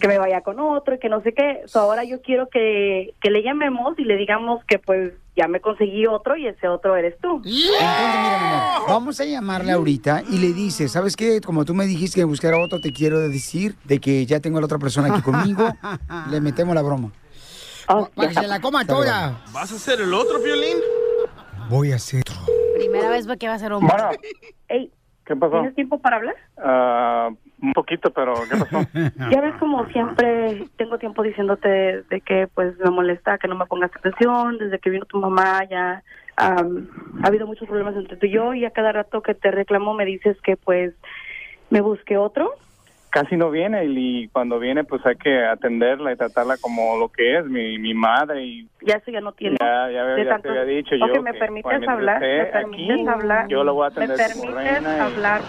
que me vaya con otro, y que no sé qué. So, ahora yo quiero que, que le llamemos y le digamos que pues ya me conseguí otro, y ese otro eres tú. Entonces, mira, mi amor, vamos a llamarle ahorita y le dice, ¿sabes qué? Como tú me dijiste que buscar a otro, te quiero decir de que ya tengo a la otra persona aquí conmigo. le metemos la broma. Para que se la coma toda. ¿Vas a hacer el otro, Piolín? Voy a hacer. Primera vez que va a ser hombre. Ey, ¿Qué pasó? ¿tienes tiempo para hablar? Ah, un poquito, pero ¿qué pasó? Ya ves como siempre tengo tiempo diciéndote de que pues me molesta que no me pongas atención, desde que vino tu mamá ya am, ha habido muchos problemas entre tú y yo y a cada rato que te reclamo me dices que pues me busque otro. Casi no viene y cuando viene pues hay que atenderla y tratarla como lo que es, mi, mi madre y Ya eso ya no tiene. ya, ya, ya tanto- te había dicho yo ¿me que permites hablar? ¿Me permites aquí, hablar? yo la voy a ¿Me atender como permites reina y- hablar?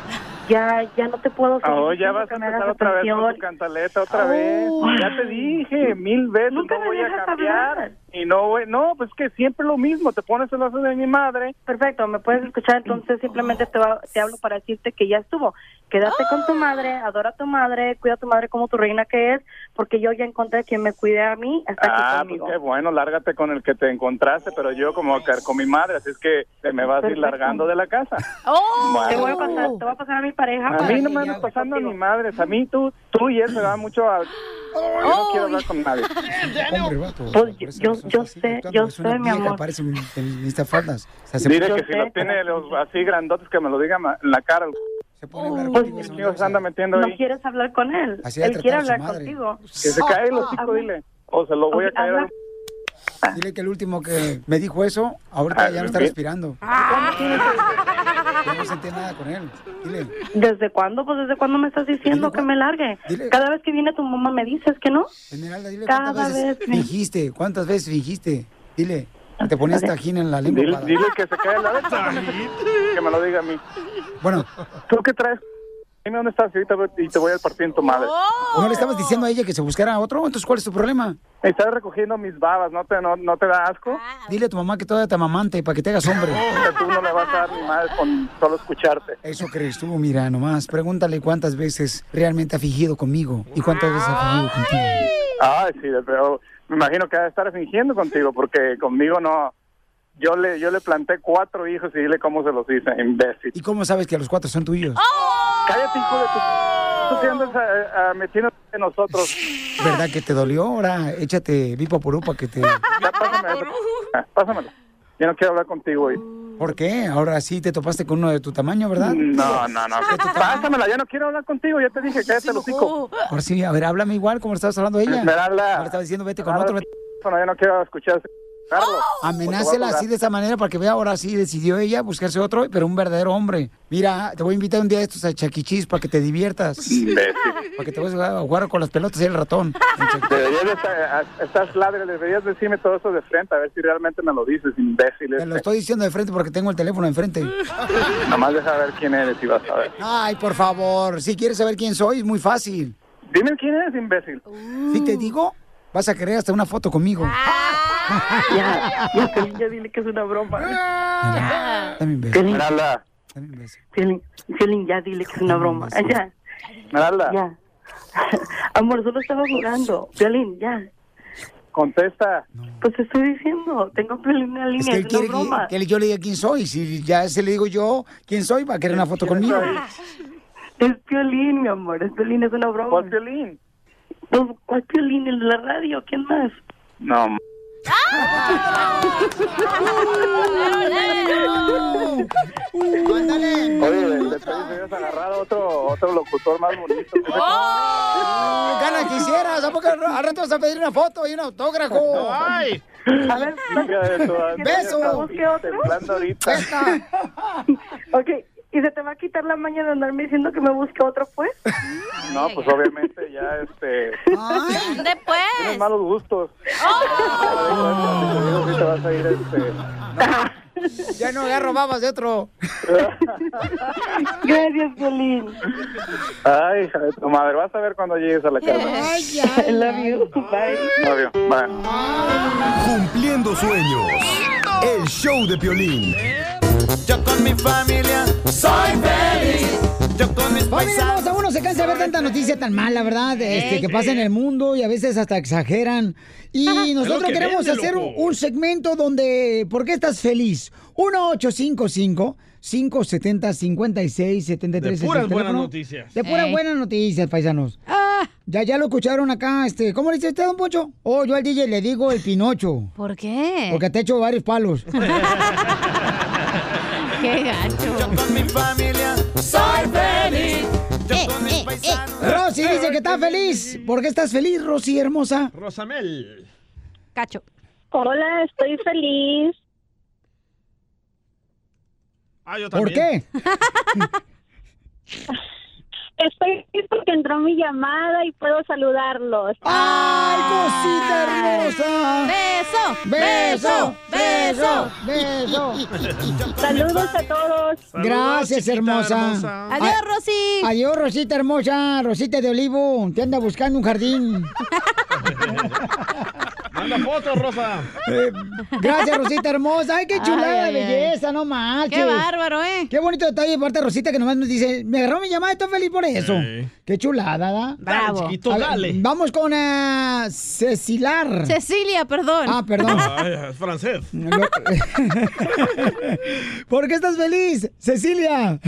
Ya, ya no te puedo seguir Oh, ya diciendo vas a me empezar otra vez con atención. tu cantaleta otra vez. Oh. Ya te dije mil veces, Nunca no me voy a cambiar. hablar. Y no voy, no, pues que siempre lo mismo, te pones el lazo de mi madre. Perfecto, me puedes escuchar, entonces simplemente te, va- te hablo para decirte que ya estuvo. Quédate con tu madre, adora a tu madre, cuida a tu madre como tu reina que es, porque yo ya encontré quien me cuide a mí hasta aquí Ah, pues qué bueno, lárgate con el que te encontraste, pero yo como que con mi madre, así es que te me vas a ir largando de la casa. Oh, te voy a pasar, te voy a pasar a mi pareja. A mí no me andas pasando ni madres, a mí tú, tú y él se va mucho a... Yo no quiero hablar con nadie. Hombre, vato. Pues yo, yo sé, yo Es una sé, mi amor. parece un feminista faldas. O sea, se Dile pone- que si los tiene los así grandotes que me lo diga en la cara. Se pone hablar Pues, contigo, esa ¿Qué se anda metiendo ¿No ahí? quieres hablar con él? Así él quiere hablar contigo. Que se cae el hocico, dile. O se lo voy a caer. Dile que el último que me dijo eso, ahorita Ah, ya no está ¿qué? respirando. Ya no sentí nada con él. Dile. ¿Desde cuándo? Pues desde cuándo me estás diciendo que me largue. Cada vez que viene tu mamá me dices que no. Esmeralda, dile Cada cuántas veces vez fingiste, cuántas veces fingiste. Dile, te ponías tajín en la lengua. Dile, para- dile que se cae la vez. Que me lo diga a mí. Bueno, ¿Tú qué traes? Dime dónde estás ahorita y te voy al partir en tu madre. ¿no le estabas diciendo a ella que se buscara a otro? Entonces, ¿cuál es tu problema? Estás recogiendo mis babas, ¿no te, no, no te da asco? Dile a tu mamá que todavía te amamante para que te hagas hombre. Tú no le vas a dar ni madre con solo escucharte. Eso crees tú, mira, nomás. Pregúntale cuántas veces realmente ha fingido conmigo y cuántas veces ha fingido contigo. Ay, sí, pero me imagino que va a estar fingiendo contigo porque conmigo no. Yo le yo le planté cuatro hijos y dile cómo se los hice, imbécil. ¿Y cómo sabes que los cuatro son tuyos? Cállate, hijo de tu... Tú que andas metiéndote en nosotros. ¿Verdad que te dolió? Ahora échate vipo por para que te... Ya, pásame eso. Ah, Pásamelo. Yo no quiero hablar contigo hoy. ¿Por qué? Ahora sí te topaste con uno de tu tamaño, ¿verdad? No, no, no. Pásamela, ya no quiero hablar contigo. Ya te dije, cállate el hocico. Ahora sí, a ver, háblame igual como le estabas hablando a ella. Ahora estaba diciendo vete con otro. sí, Bueno, ya no quiero escuchar Carlos. Amenácela así de esa manera para que vea ahora sí decidió ella buscarse otro, pero un verdadero hombre. Mira, te voy a invitar un día de estos a Chaquichis para que te diviertas. Imbécil. Para que te vayas a jugar con las pelotas y el ratón. Deberías de estar, estás ladre, deberías decirme todo eso de frente, a ver si realmente me lo dices, imbécil. Te lo este. estoy diciendo de frente porque tengo el teléfono enfrente. Nomás deja ver quién eres y vas a ver. Ay, por favor, si quieres saber quién soy, es muy fácil. Dime quién eres, imbécil. Si te digo, vas a querer hasta una foto conmigo. Ya, ya, ya dile que es una broma. Dame un beso. Piolín, Esmeralda, Dame un beso. Piolín, Piolín, ya dile que es una broma. Ya, Esmeralda, ya. Amor, solo estaba jugando. Piolín, ya. contesta. Pues te estoy diciendo, tengo a Piolín en la Es línea, que es, él quiere una broma. que, que yo le diga quién soy. Si ya se le digo yo quién soy, va a querer una foto conmigo. Es Piolín, mi amor, es Piolín, es una broma. ¿Cuál Piolín? ¿Cuál Piolín? ¿El de la radio? ¿Quién más? No, Oye, le, le pedís agarrar a otro, otro locutor más bonito. ¡Oh! Gana quisieras, ¿a poco al rato vas a pedir una foto y un autógrafo? ¡Ay! A ver, Beso. ¿Busque otro? Ahorita. ok, ¿y se te va a quitar la maña de andarme diciendo que me busque otro, pues? No, pues obviamente ya este. ¿Dónde pues? Tienes malos gustos. Si te vas a ir este. Ya no agarro babas de otro. Gracias, Piolín. Ay, hija de tu madre, vas a ver cuando llegues a la casa. Ay, ay, I love you. Bye. Novio, bye. Cumpliendo sueños. El show de Piolín. Yo con mi familia soy feliz. Yo con mis Familia paisanos. hermosa, uno se cansa de ver tanta noticia tan mala, ¿verdad? Este, que pasa en el mundo y a veces hasta exageran. Y nosotros que queremos vende, hacer loco. un segmento donde, ¿por qué estás feliz? 1855 570 56 73 De puras buenas noticias. De puras Ey. buenas noticias, paisanos. Ya, ya lo escucharon acá, este, ¿cómo le dice usted, don Poncho? Oh, yo al DJ le digo el Pinocho. ¿Por qué? Porque te echo varios palos. Qué gacho. Yo con mi familia soy feliz. Yo con mis paisanos. Rosy dice que está feliz. ¿Por qué estás feliz, Rosy, hermosa? Rosamel. Cacho. Hola, estoy feliz. Ah, yo ¿Por qué? Estoy feliz porque entró mi llamada y puedo saludarlos. ¡Ay, cosita hermosa! ¡Beso! ¡Beso! ¡Beso! ¡Beso! Saludos a todos. Gracias, hermosa. Adiós, Rosy. Adiós, Rosita hermosa. Rosita de Olivo. Te anda buscando un jardín. Manda fotos, Rosa. Eh, gracias, Rosita hermosa. Ay, qué chulada Ay, de ay, belleza, no manches. Qué bárbaro, ¿eh? Qué bonito detalle de parte de Rosita que nomás nos dice, me agarró mi llamada, estoy feliz por eso. Qué chulada, ¿da? Bravo. Dale, chiquito, ver, dale. Vamos con eh, Cecilar. Cecilia, perdón. Ah, perdón. Ay, es francés. ¿Por qué estás feliz, Cecilia?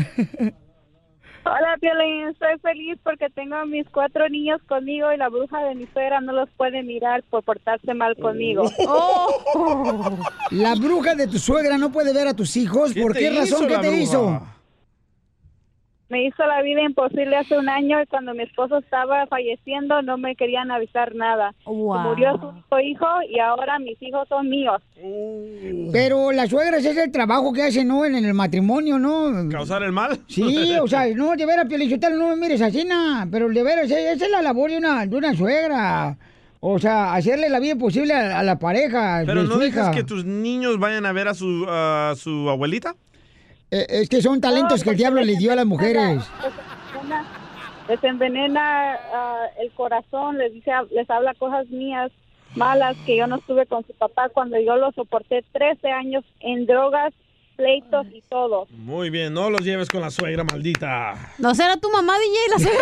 Hola, Piolín. Estoy feliz porque tengo a mis cuatro niños conmigo y la bruja de mi suegra no los puede mirar por portarse mal conmigo. Oh. La bruja de tu suegra no puede ver a tus hijos. ¿Qué ¿Por qué razón? ¿Qué te bruja? hizo? Me hizo la vida imposible hace un año y cuando mi esposo estaba falleciendo no me querían avisar nada. Wow. Murió su hijo y ahora mis hijos son míos. Pero la suegra ese es el trabajo que hace, ¿no? En el matrimonio, ¿no? ¿Causar el mal? Sí, o sea, no, de veras, Piolichotelo, no me mires así, na, pero de veras, esa esa es la labor de una, de una suegra. O sea, hacerle la vida imposible a, a la pareja Pero de no su dejas hija. que tus niños vayan a ver a su, a su abuelita. Eh, es que son talentos que el diablo le dio a las mujeres. Una- les envenena ah, el corazón, les dice, les habla cosas mías malas que yo no estuve con su papá cuando yo lo soporté 13 años en drogas, pleitos y todo. Muy bien, no los lleves con la suegra maldita. ¿No será tu mamá, DJ,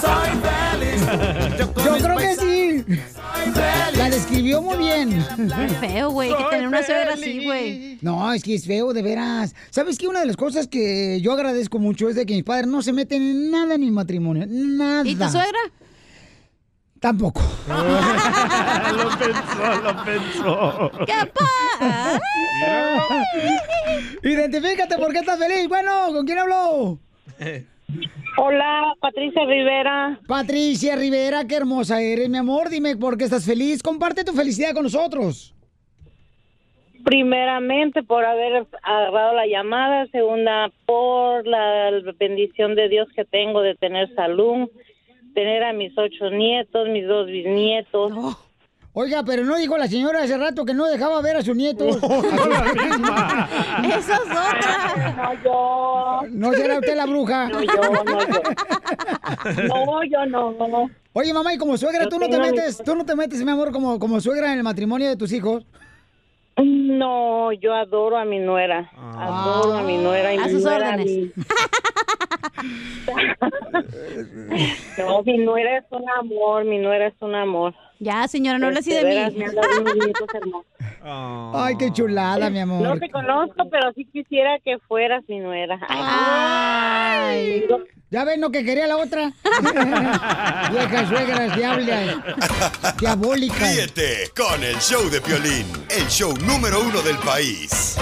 Soy feliz. Yo creo que sí. soy feliz. La describió muy bien. Qué feo, güey, que tener una suegra así, güey. No, es que es feo, de veras. ¿Sabes qué? Una de las cosas que yo agradezco mucho es de que mis padres no se meten en nada en mi matrimonio. Nada. ¿Y tu suegra? Tampoco. lo pensó, lo pensó. ¿Qué pasa? Identifícate, ¿por qué estás feliz? Bueno, ¿con quién habló? Hola, Patricia Rivera. Patricia Rivera, qué hermosa eres, mi amor. Dime por qué estás feliz. Comparte tu felicidad con nosotros. Primeramente por haber agarrado la llamada, segunda por la bendición de Dios que tengo de tener salud, tener a mis ocho nietos, mis dos bisnietos. Oiga, pero no dijo la señora hace rato que no dejaba ver a sus nietos. misma. Esa es otra. No, yo. ¿No será usted la bruja? No, yo, no, yo. No, yo no. Oye, mamá, y como suegra, Yo ¿tú no te metes, tú no te metes, mi amor, como, como suegra en el matrimonio de tus hijos? No, yo adoro a mi nuera. Adoro a mi nuera y A mi sus nuera. órdenes. mi- no, mi nuera es un amor, mi nuera es un amor. Ya, señora, no hable así de veras, mí. me han dado unos nietos hermosos. Ay, qué chulada, mi amor. No te conozco, pero sí quisiera que fueras mi nuera. Ay. ¿Ya ven lo que quería la otra? Viejas suegras diablas, diabólicas. Ríete con el show de Piolín, el show número uno del país.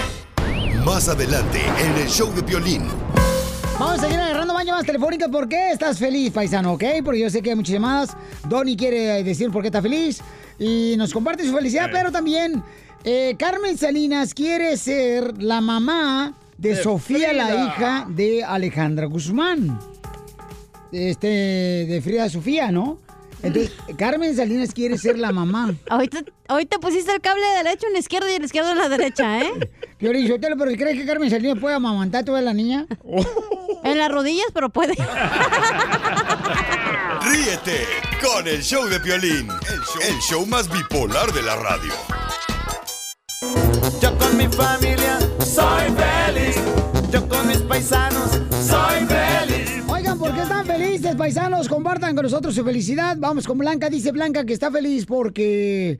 Más adelante en el show de Piolín. Vamos a seguir llamadas telefónicas. ¿Por qué estás feliz, paisano? ¿Ok? Porque yo sé que hay muchas llamadas. Donny quiere decir por qué está feliz y nos comparte su felicidad, pero también eh, Carmen Salinas quiere ser la mamá de, De Sofía, la hija de Alejandra Guzmán. Este, de Frida Sofía, ¿no? Entonces, Carmen Salinas quiere ser la mamá. Ahorita, ahorita pusiste el cable derecho en la izquierda y el izquierdo en la derecha, ¿eh? Piolín, Sotelo, ¿pero crees que Carmen Salinas puede amamantar toda la niña? En las rodillas, pero puede. Ríete con el show de Piolín, el show, el show más bipolar de la radio. Yo con mi familia soy feliz. Yo con mis paisanos soy feliz. Oigan, ¿por qué están felices, paisanos? Compartan con nosotros su felicidad. Vamos con Blanca. Dice Blanca que está feliz porque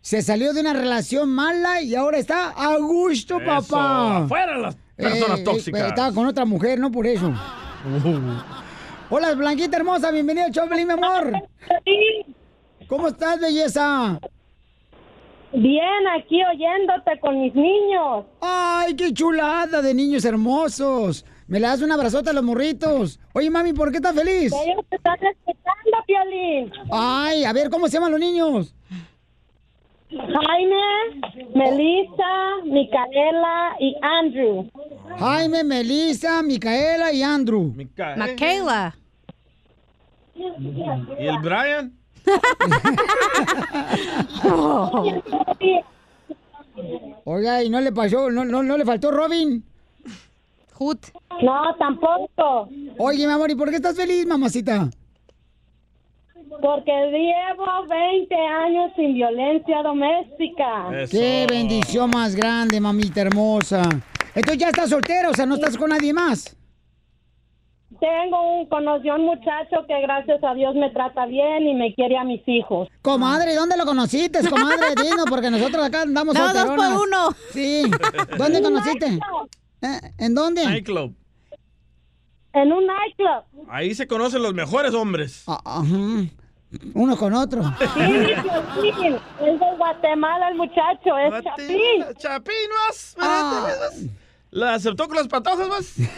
se salió de una relación mala y ahora está a gusto, Eso, papá. afuera las personas tóxicas. Eh, estaba con otra mujer, no por eso. Hola, Blanquita hermosa. Bienvenida al show, Pelín, mi amor. ¿Cómo estás, belleza? Bien, aquí oyéndote con mis niños. ¡Ay, qué chulada de niños hermosos! ¿Me le das un abrazote a los morritos? Oye, mami, ¿por qué estás feliz? Ellos te están respetando, Piolín. Ay, a ver, ¿cómo se llaman los niños? Jaime, Melissa, Micaela y Andrew. Jaime, Melissa, Micaela y Andrew. Micaela. ¿Y el Brian? Oiga, ¿y no le pasó, no, no, no le faltó Robin? Hoot. No, tampoco. Oye, mi amor, ¿y por qué estás feliz, mamacita? Porque llevo 20 años sin violencia doméstica. Qué bendición más grande, mamita hermosa. Entonces ya estás soltera, o sea, no estás con nadie más. Tengo un, conocí a un muchacho que gracias a Dios me trata bien y me quiere a mis hijos. Comadre, ¿dónde lo conociste, comadre? Dinos, porque nosotros acá andamos No, dos por solteronas. uno. Sí. ¿Dónde conociste? ¿Eh? ¿En dónde? Nightclub. En un nightclub. Ahí se conocen los mejores hombres. Ah, Uno con otro. Sí, es de Guatemala el muchacho, es Chapín. Chapín, vas. ¿La aceptó con las patojos, vas? Sí,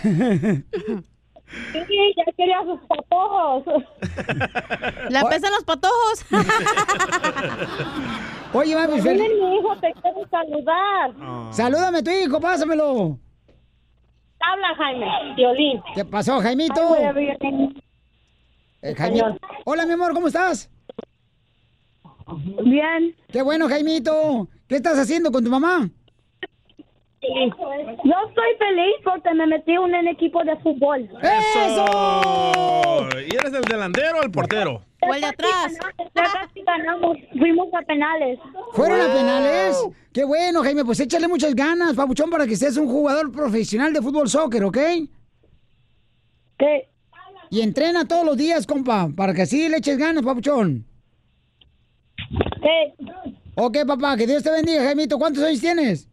ya quería sus patojos. La pesan los patojos. Oye, mami, feliz. mi hijo, te quiero saludar. Salúdame a tu hijo, pásamelo. Habla, Jaime, Violín. ¿Qué pasó, Jaimito? Ay. Eh, Jaime- Hola, mi amor, ¿cómo estás? Bien. Qué bueno, Jaimito. ¿Qué estás haciendo con tu mamá? Yo estoy feliz porque me metí en un equipo de fútbol. ¡Eso! ¿Y eres el delantero o el portero? O el de atrás. Casi ganamos, fuimos a penales. ¿Fueron a penales? Qué bueno, Jaime. Pues échale muchas ganas, papuchón, para que seas un jugador profesional de fútbol soccer, ¿ok? ¿Qué? Y entrena todos los días, compa, para que así le eches ganas, papuchón. ¿Qué? Ok, papá, que Dios te bendiga, Jaimito. ¿Cuántos años tienes?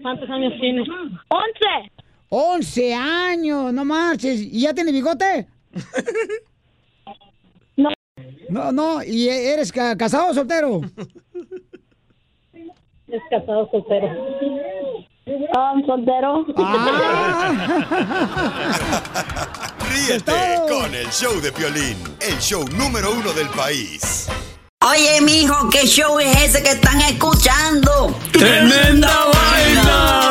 ¿Cuántos años tienes? ¡Once! 11 años, no marches. ¿Y ya tienes bigote? No. No. ¿Y eres ca- casado o soltero? Es casado soltero. Ah, soltero. Ríete con el show de Piolín, el show número uno del país. Oye, mijo, ¿qué show es ese que están escuchando? ¡Tremenda vaina!